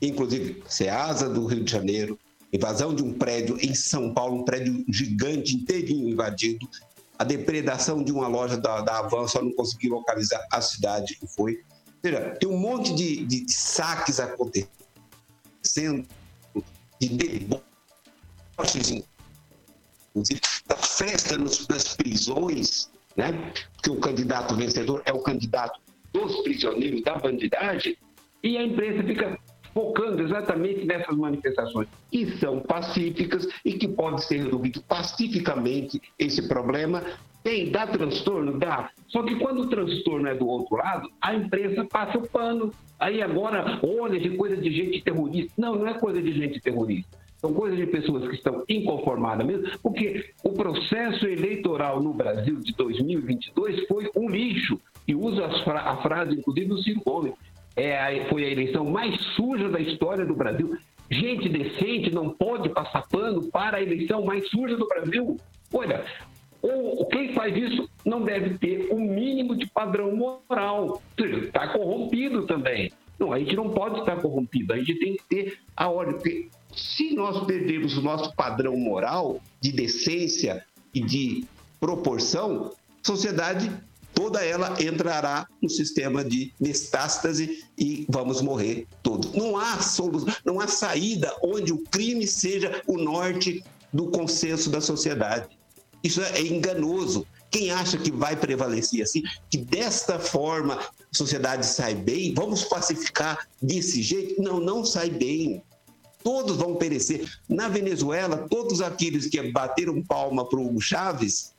inclusive Ceasa do Rio de Janeiro, invasão de um prédio em São Paulo, um prédio gigante, inteirinho invadido, a depredação de uma loja da, da Avan, só não consegui localizar a cidade que foi. Ou seja, tem um monte de, de saques acontecendo, de deboches, inclusive, da festa nos, nas prisões, né? que o candidato vencedor é o candidato dos prisioneiros da bandidagem, e a imprensa fica focando exatamente nessas manifestações, que são pacíficas e que pode ser resolvido pacificamente esse problema. Tem, dá transtorno? Dá. Só que quando o transtorno é do outro lado, a imprensa passa o pano. Aí agora, olha, de coisa de gente terrorista. Não, não é coisa de gente terrorista. São coisas de pessoas que estão inconformadas mesmo, porque o processo eleitoral no Brasil de 2022 foi um lixo. E usa a frase, inclusive, do Ciro Gomes é foi a eleição mais suja da história do Brasil. Gente decente não pode passar pano para a eleição mais suja do Brasil. Olha, ou quem faz isso não deve ter o um mínimo de padrão moral. Está corrompido também. Não, a gente não pode estar corrompido, a gente tem que ter a ordem. Se nós perdermos o nosso padrão moral de decência e de proporção, a sociedade toda ela entrará no sistema de metástase e vamos morrer todos. Não há não há saída onde o crime seja o norte do consenso da sociedade. Isso é enganoso. Quem acha que vai prevalecer assim, que desta forma a sociedade sai bem, vamos pacificar desse jeito? Não, não sai bem. Todos vão perecer. Na Venezuela, todos aqueles que bateram palma para o Chaves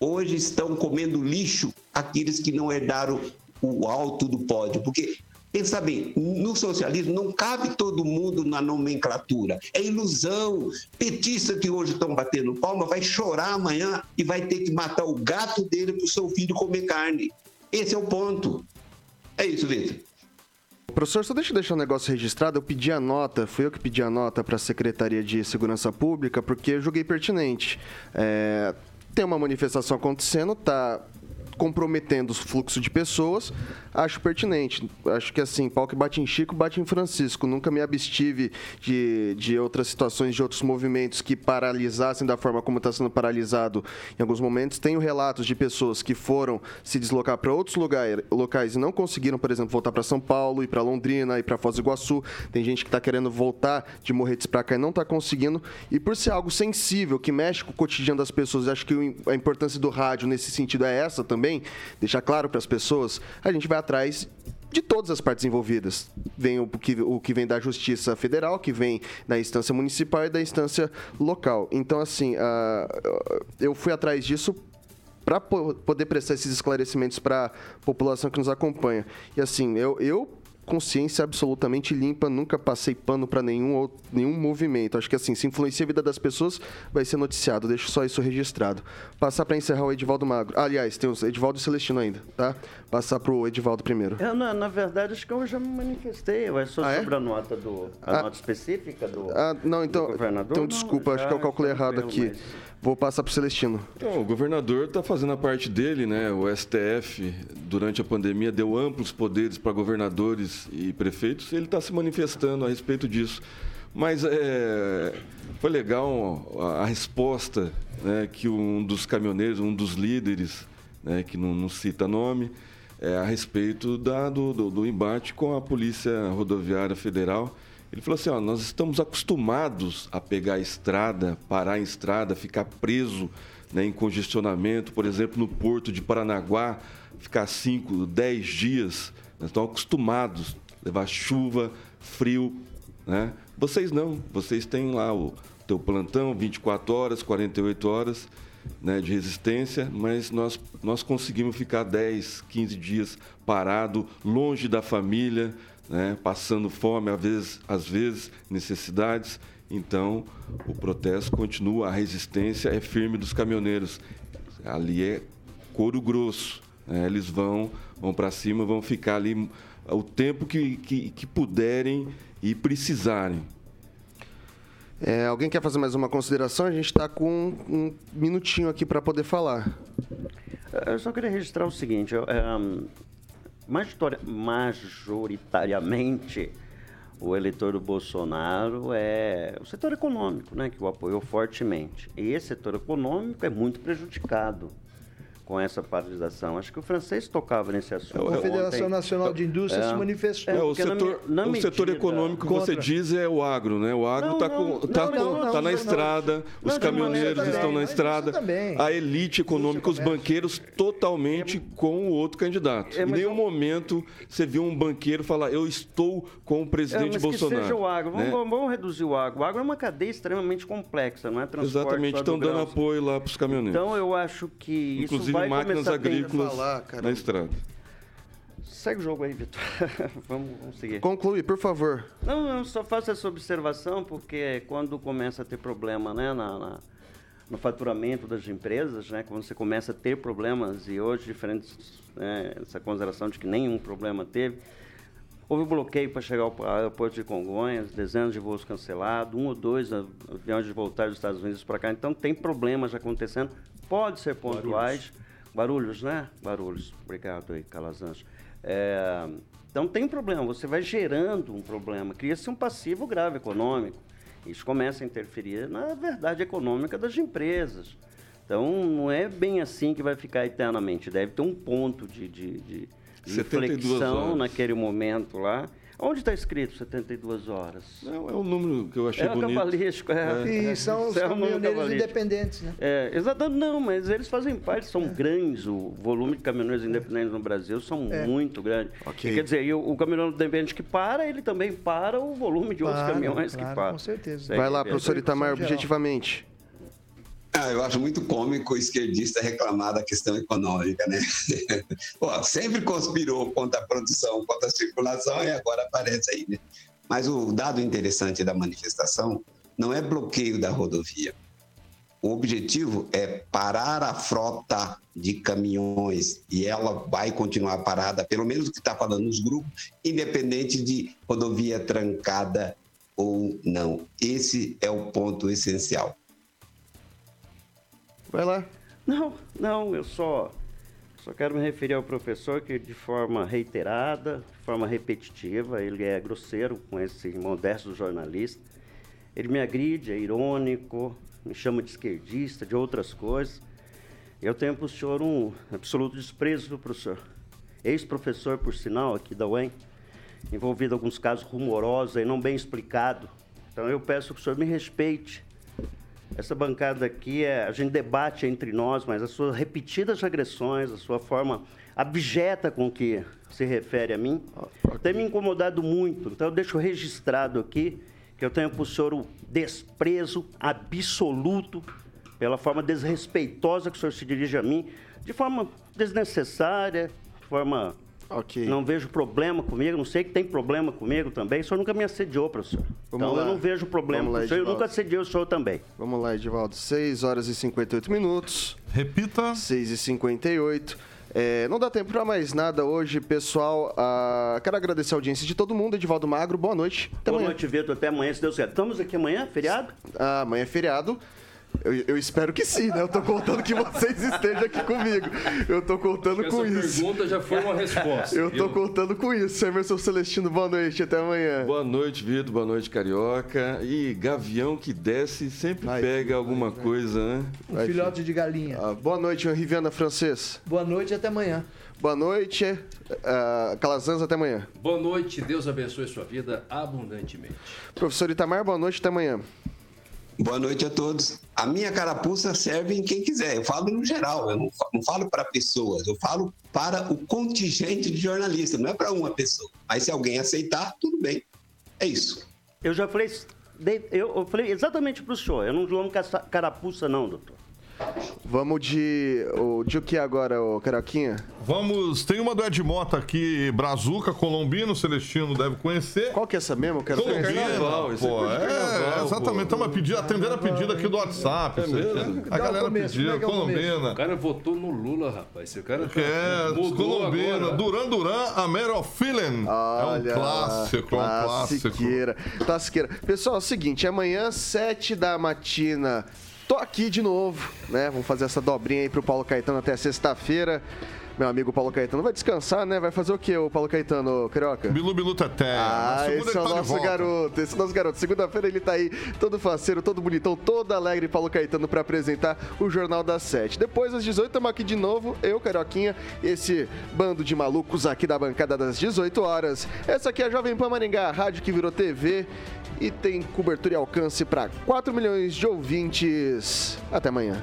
hoje estão comendo lixo aqueles que não herdaram o alto do pódio. Porque, pensa bem, no socialismo não cabe todo mundo na nomenclatura. É ilusão. Petista que hoje estão batendo palma vai chorar amanhã e vai ter que matar o gato dele para o seu filho comer carne. Esse é o ponto. É isso, Vitor. Professor, só deixa eu deixar um negócio registrado. Eu pedi a nota, fui eu que pedi a nota para a Secretaria de Segurança Pública, porque eu julguei pertinente. É, tem uma manifestação acontecendo, tá comprometendo o fluxo de pessoas, acho pertinente. Acho que assim, pau que bate em Chico, bate em Francisco. Nunca me abstive de, de outras situações, de outros movimentos que paralisassem da forma como está sendo paralisado em alguns momentos. Tenho relatos de pessoas que foram se deslocar para outros lugar, locais e não conseguiram, por exemplo, voltar para São Paulo, ir para Londrina, ir para Foz do Iguaçu. Tem gente que está querendo voltar de Morretes para cá e não está conseguindo. E por ser algo sensível, que mexe com o cotidiano das pessoas, acho que a importância do rádio nesse sentido é essa também, deixar claro para as pessoas, a gente vai atrás de todas as partes envolvidas. Vem o que, o que vem da Justiça Federal, que vem da instância municipal e da instância local. Então, assim, uh, eu fui atrás disso para poder prestar esses esclarecimentos para a população que nos acompanha. E assim, eu, eu consciência absolutamente limpa, nunca passei pano para nenhum, nenhum movimento. Acho que assim, se influencia a vida das pessoas, vai ser noticiado. Deixo só isso registrado. Passar para encerrar o Edivaldo Magro. aliás, tem o Edivaldo Celestino ainda, tá? Passar pro Edivaldo primeiro. Eu, na, na verdade, acho que eu já me manifestei. Eu sou ah, é? sobre a nota do a ah, nota específica do, ah, não, então, governador. Então, desculpa, não, acho que eu calculei errado aqui. Mas... Vou passar para o Celestino. Então, o governador está fazendo a parte dele, né? O STF, durante a pandemia, deu amplos poderes para governadores e prefeitos. Ele está se manifestando a respeito disso. Mas é, foi legal a, a resposta né, que um dos caminhoneiros, um dos líderes, né, que não, não cita nome, é, a respeito da, do, do, do embate com a Polícia Rodoviária Federal ele falou assim: ó, nós estamos acostumados a pegar a estrada, parar em estrada, ficar preso né, em congestionamento, por exemplo, no porto de Paranaguá, ficar 5, 10 dias. Nós estamos acostumados a levar chuva, frio. Né? Vocês não, vocês têm lá o teu plantão, 24 horas, 48 horas né, de resistência, mas nós, nós conseguimos ficar 10, 15 dias parado, longe da família né, passando fome, às vezes, às vezes necessidades. Então, o protesto continua, a resistência é firme dos caminhoneiros. Ali é couro grosso. Né? Eles vão, vão para cima, vão ficar ali o tempo que, que, que puderem e precisarem. É, alguém quer fazer mais uma consideração? A gente está com um minutinho aqui para poder falar. Eu só queria registrar o seguinte: é, majoritariamente, o eleitor do Bolsonaro é o setor econômico, né, que o apoiou fortemente. E esse setor econômico é muito prejudicado com essa paralisação. Acho que o francês tocava nesse assunto. A Federação ontem. Nacional de Indústria É. se manifestou. É, o na setor, me- na o setor econômico que você diz é o agro, né? O agro está tá tá na estrada, os caminhoneiros não, estão na também, estrada, também. a elite econômica, os banqueiros totalmente com o outro candidato. É, em nenhum momento você viu um banqueiro falar, eu estou com o É, presidente Bolsonaro. que seja o agro. Vamos, né? vamos- reduzir o agro. O agro é uma cadeia extremamente complexa, não é transporte Exatamente, estão dando apoio lá para os caminhoneiros. Então eu acho que Inclusive máquinas agrícolas falar, na estrada. Segue o jogo aí, Vitor. vamos, vamos seguir. Conclui, por favor. Não, eu só faço essa observação porque quando começa a ter problema né, na, na- no faturamento das empresas, né, quando você começa a ter problemas, e hoje, diferentes, né, essa consideração de que nenhum problema teve, houve bloqueio para chegar ao aeroporto de Congonhas, dezenas de voos cancelados, um ou dois av- aviões de voltar dos Estados Unidos para cá. Então, tem problemas acontecendo, pode ser pontuais. Barulhos, né? Barulhos. Obrigado aí, Calazans. É, então tem problema, você vai gerando um problema, cria-se um passivo grave econômico. Isso começa a interferir na verdade econômica das empresas. Então não é bem assim que vai ficar eternamente. Deve ter um ponto de, de, de, de 72 inflexão horas. naquele momento lá. Onde está escrito 72 horas? Não, é um número que eu achei É bonito. cabalístico, é. E são os Isso é um número caminhoneiros independentes, né? É, exatamente, não, mas eles fazem parte, são grandes, o volume de caminhoneiros independentes no Brasil são É. muito grandes. Ok. E quer dizer, e o, o caminhoneiro independente que para, ele também para o volume de outros Para, caminhões claro, que param. com certeza. Vai lá, professor Itamar, geral. objetivamente. Ah, eu acho muito cômico o esquerdista reclamar da questão econômica, né? Pô, sempre conspirou contra a produção, contra a circulação e agora aparece aí, né? Mas o dado interessante da manifestação não é bloqueio da rodovia. O objetivo é parar a frota de caminhões e ela vai continuar parada, pelo menos o que está falando nos grupos, independente de rodovia trancada ou não. Esse é o ponto essencial. Vai lá. Não, não, eu só, só quero me referir ao professor que de forma reiterada, de forma repetitiva, ele é grosseiro com esse modesto jornalista. Ele me agride, é irônico, me chama de esquerdista, de outras coisas. Eu tenho para o senhor um absoluto desprezo o senhor. Ex-professor, por sinal, aqui da UEM, envolvido em alguns casos rumorosos e não bem explicado. Então eu peço que o senhor me respeite. Essa bancada aqui, é, a gente debate entre nós, mas as suas repetidas agressões, a sua forma abjeta com que se refere a mim, tem me incomodado muito. Então eu deixo registrado aqui que eu tenho para o senhor o desprezo absoluto pela forma desrespeitosa que o senhor se dirige a mim, de forma desnecessária, de forma Ok. não vejo problema comigo, não sei que tem problema comigo também. O senhor nunca me assediou, professor. Vamos então lá. eu não vejo problema lá, com o senhor. Eu nunca assediei o senhor também. Vamos lá, Edivaldo. 6 horas e 58 minutos. Repita. 6 e 58. É, não dá tempo para mais nada hoje, pessoal. Ah, quero agradecer a audiência de todo mundo. Edivaldo Magro, boa noite. Até Boa amanhã. noite, Vitor. Até amanhã, se Deus quiser. Estamos aqui amanhã, feriado? Ah, amanhã é feriado. Eu, eu espero que sim, né? Eu tô contando que vocês estejam aqui comigo. Eu tô contando Essa com isso. pergunta já foi uma resposta. Eu tô viu? contando com isso. Emerson Celestino, boa noite. Até amanhã. Boa noite, Vitor. Boa noite, Carioca. E gavião que desce sempre Vai, pega alguma coisa, né? Um Vai, filhote de galinha. Ah, boa noite, Riviana Francês. Boa noite e até amanhã. Boa noite. Uh, Calazans, até amanhã. Boa noite, Deus abençoe sua vida abundantemente. Professor Itamar, boa noite, até amanhã. Boa noite a todos. A minha carapuça serve em quem quiser. Eu falo no geral, eu não fa- não falo para pessoas, eu falo para o contingente de jornalistas, não é para uma pessoa. Mas se alguém aceitar, tudo bem. É isso. Eu já falei. Eu, falei exatamente para o senhor. Eu não caça- carapuça, não, doutor. Vamos de. O, de o que agora, o Carioquinha? Vamos, tem uma do Ed Mota aqui, Brazuca, Colombino, Celestino deve conhecer. Qual que é essa mesmo? Eu quero Colombino, carnaval, esse é pô, de é, carnaval, exatamente, pô. estamos pedindo, atendendo a pedido aqui do WhatsApp. Celestino. A Dá o galera começo, pediu, é é o Colombina. cara votou no Lula, rapaz. Esse cara tá- É, mudou Colombina, agora. Duran Duran, A of Feeling. é um Olha clássico, é um lá, clássico. Classiqueira. Classiqueira. Pessoal, é o seguinte, amanhã, 7 da matina, tô aqui de novo, né? Vamos fazer essa dobrinha aí pro Paulo Caetano até sexta-feira. meu amigo Paulo Caetano. Vai descansar, né? Vai fazer o que, o Paulo Caetano, Carioca? Bilu Bilu Teté. Ah, esse é o tá nosso garoto, esse é o nosso garoto. Segunda-feira ele tá aí, todo faceiro, todo bonitão, todo alegre, Paulo Caetano, pra apresentar o Jornal das Sete. Depois, às 18, estamos aqui de novo, eu, Carioquinha, esse bando de malucos aqui da bancada das 18 horas. Essa aqui é a Jovem Pan Maringá, a rádio que virou TV e tem cobertura e alcance para 4 milhões de ouvintes. Até amanhã.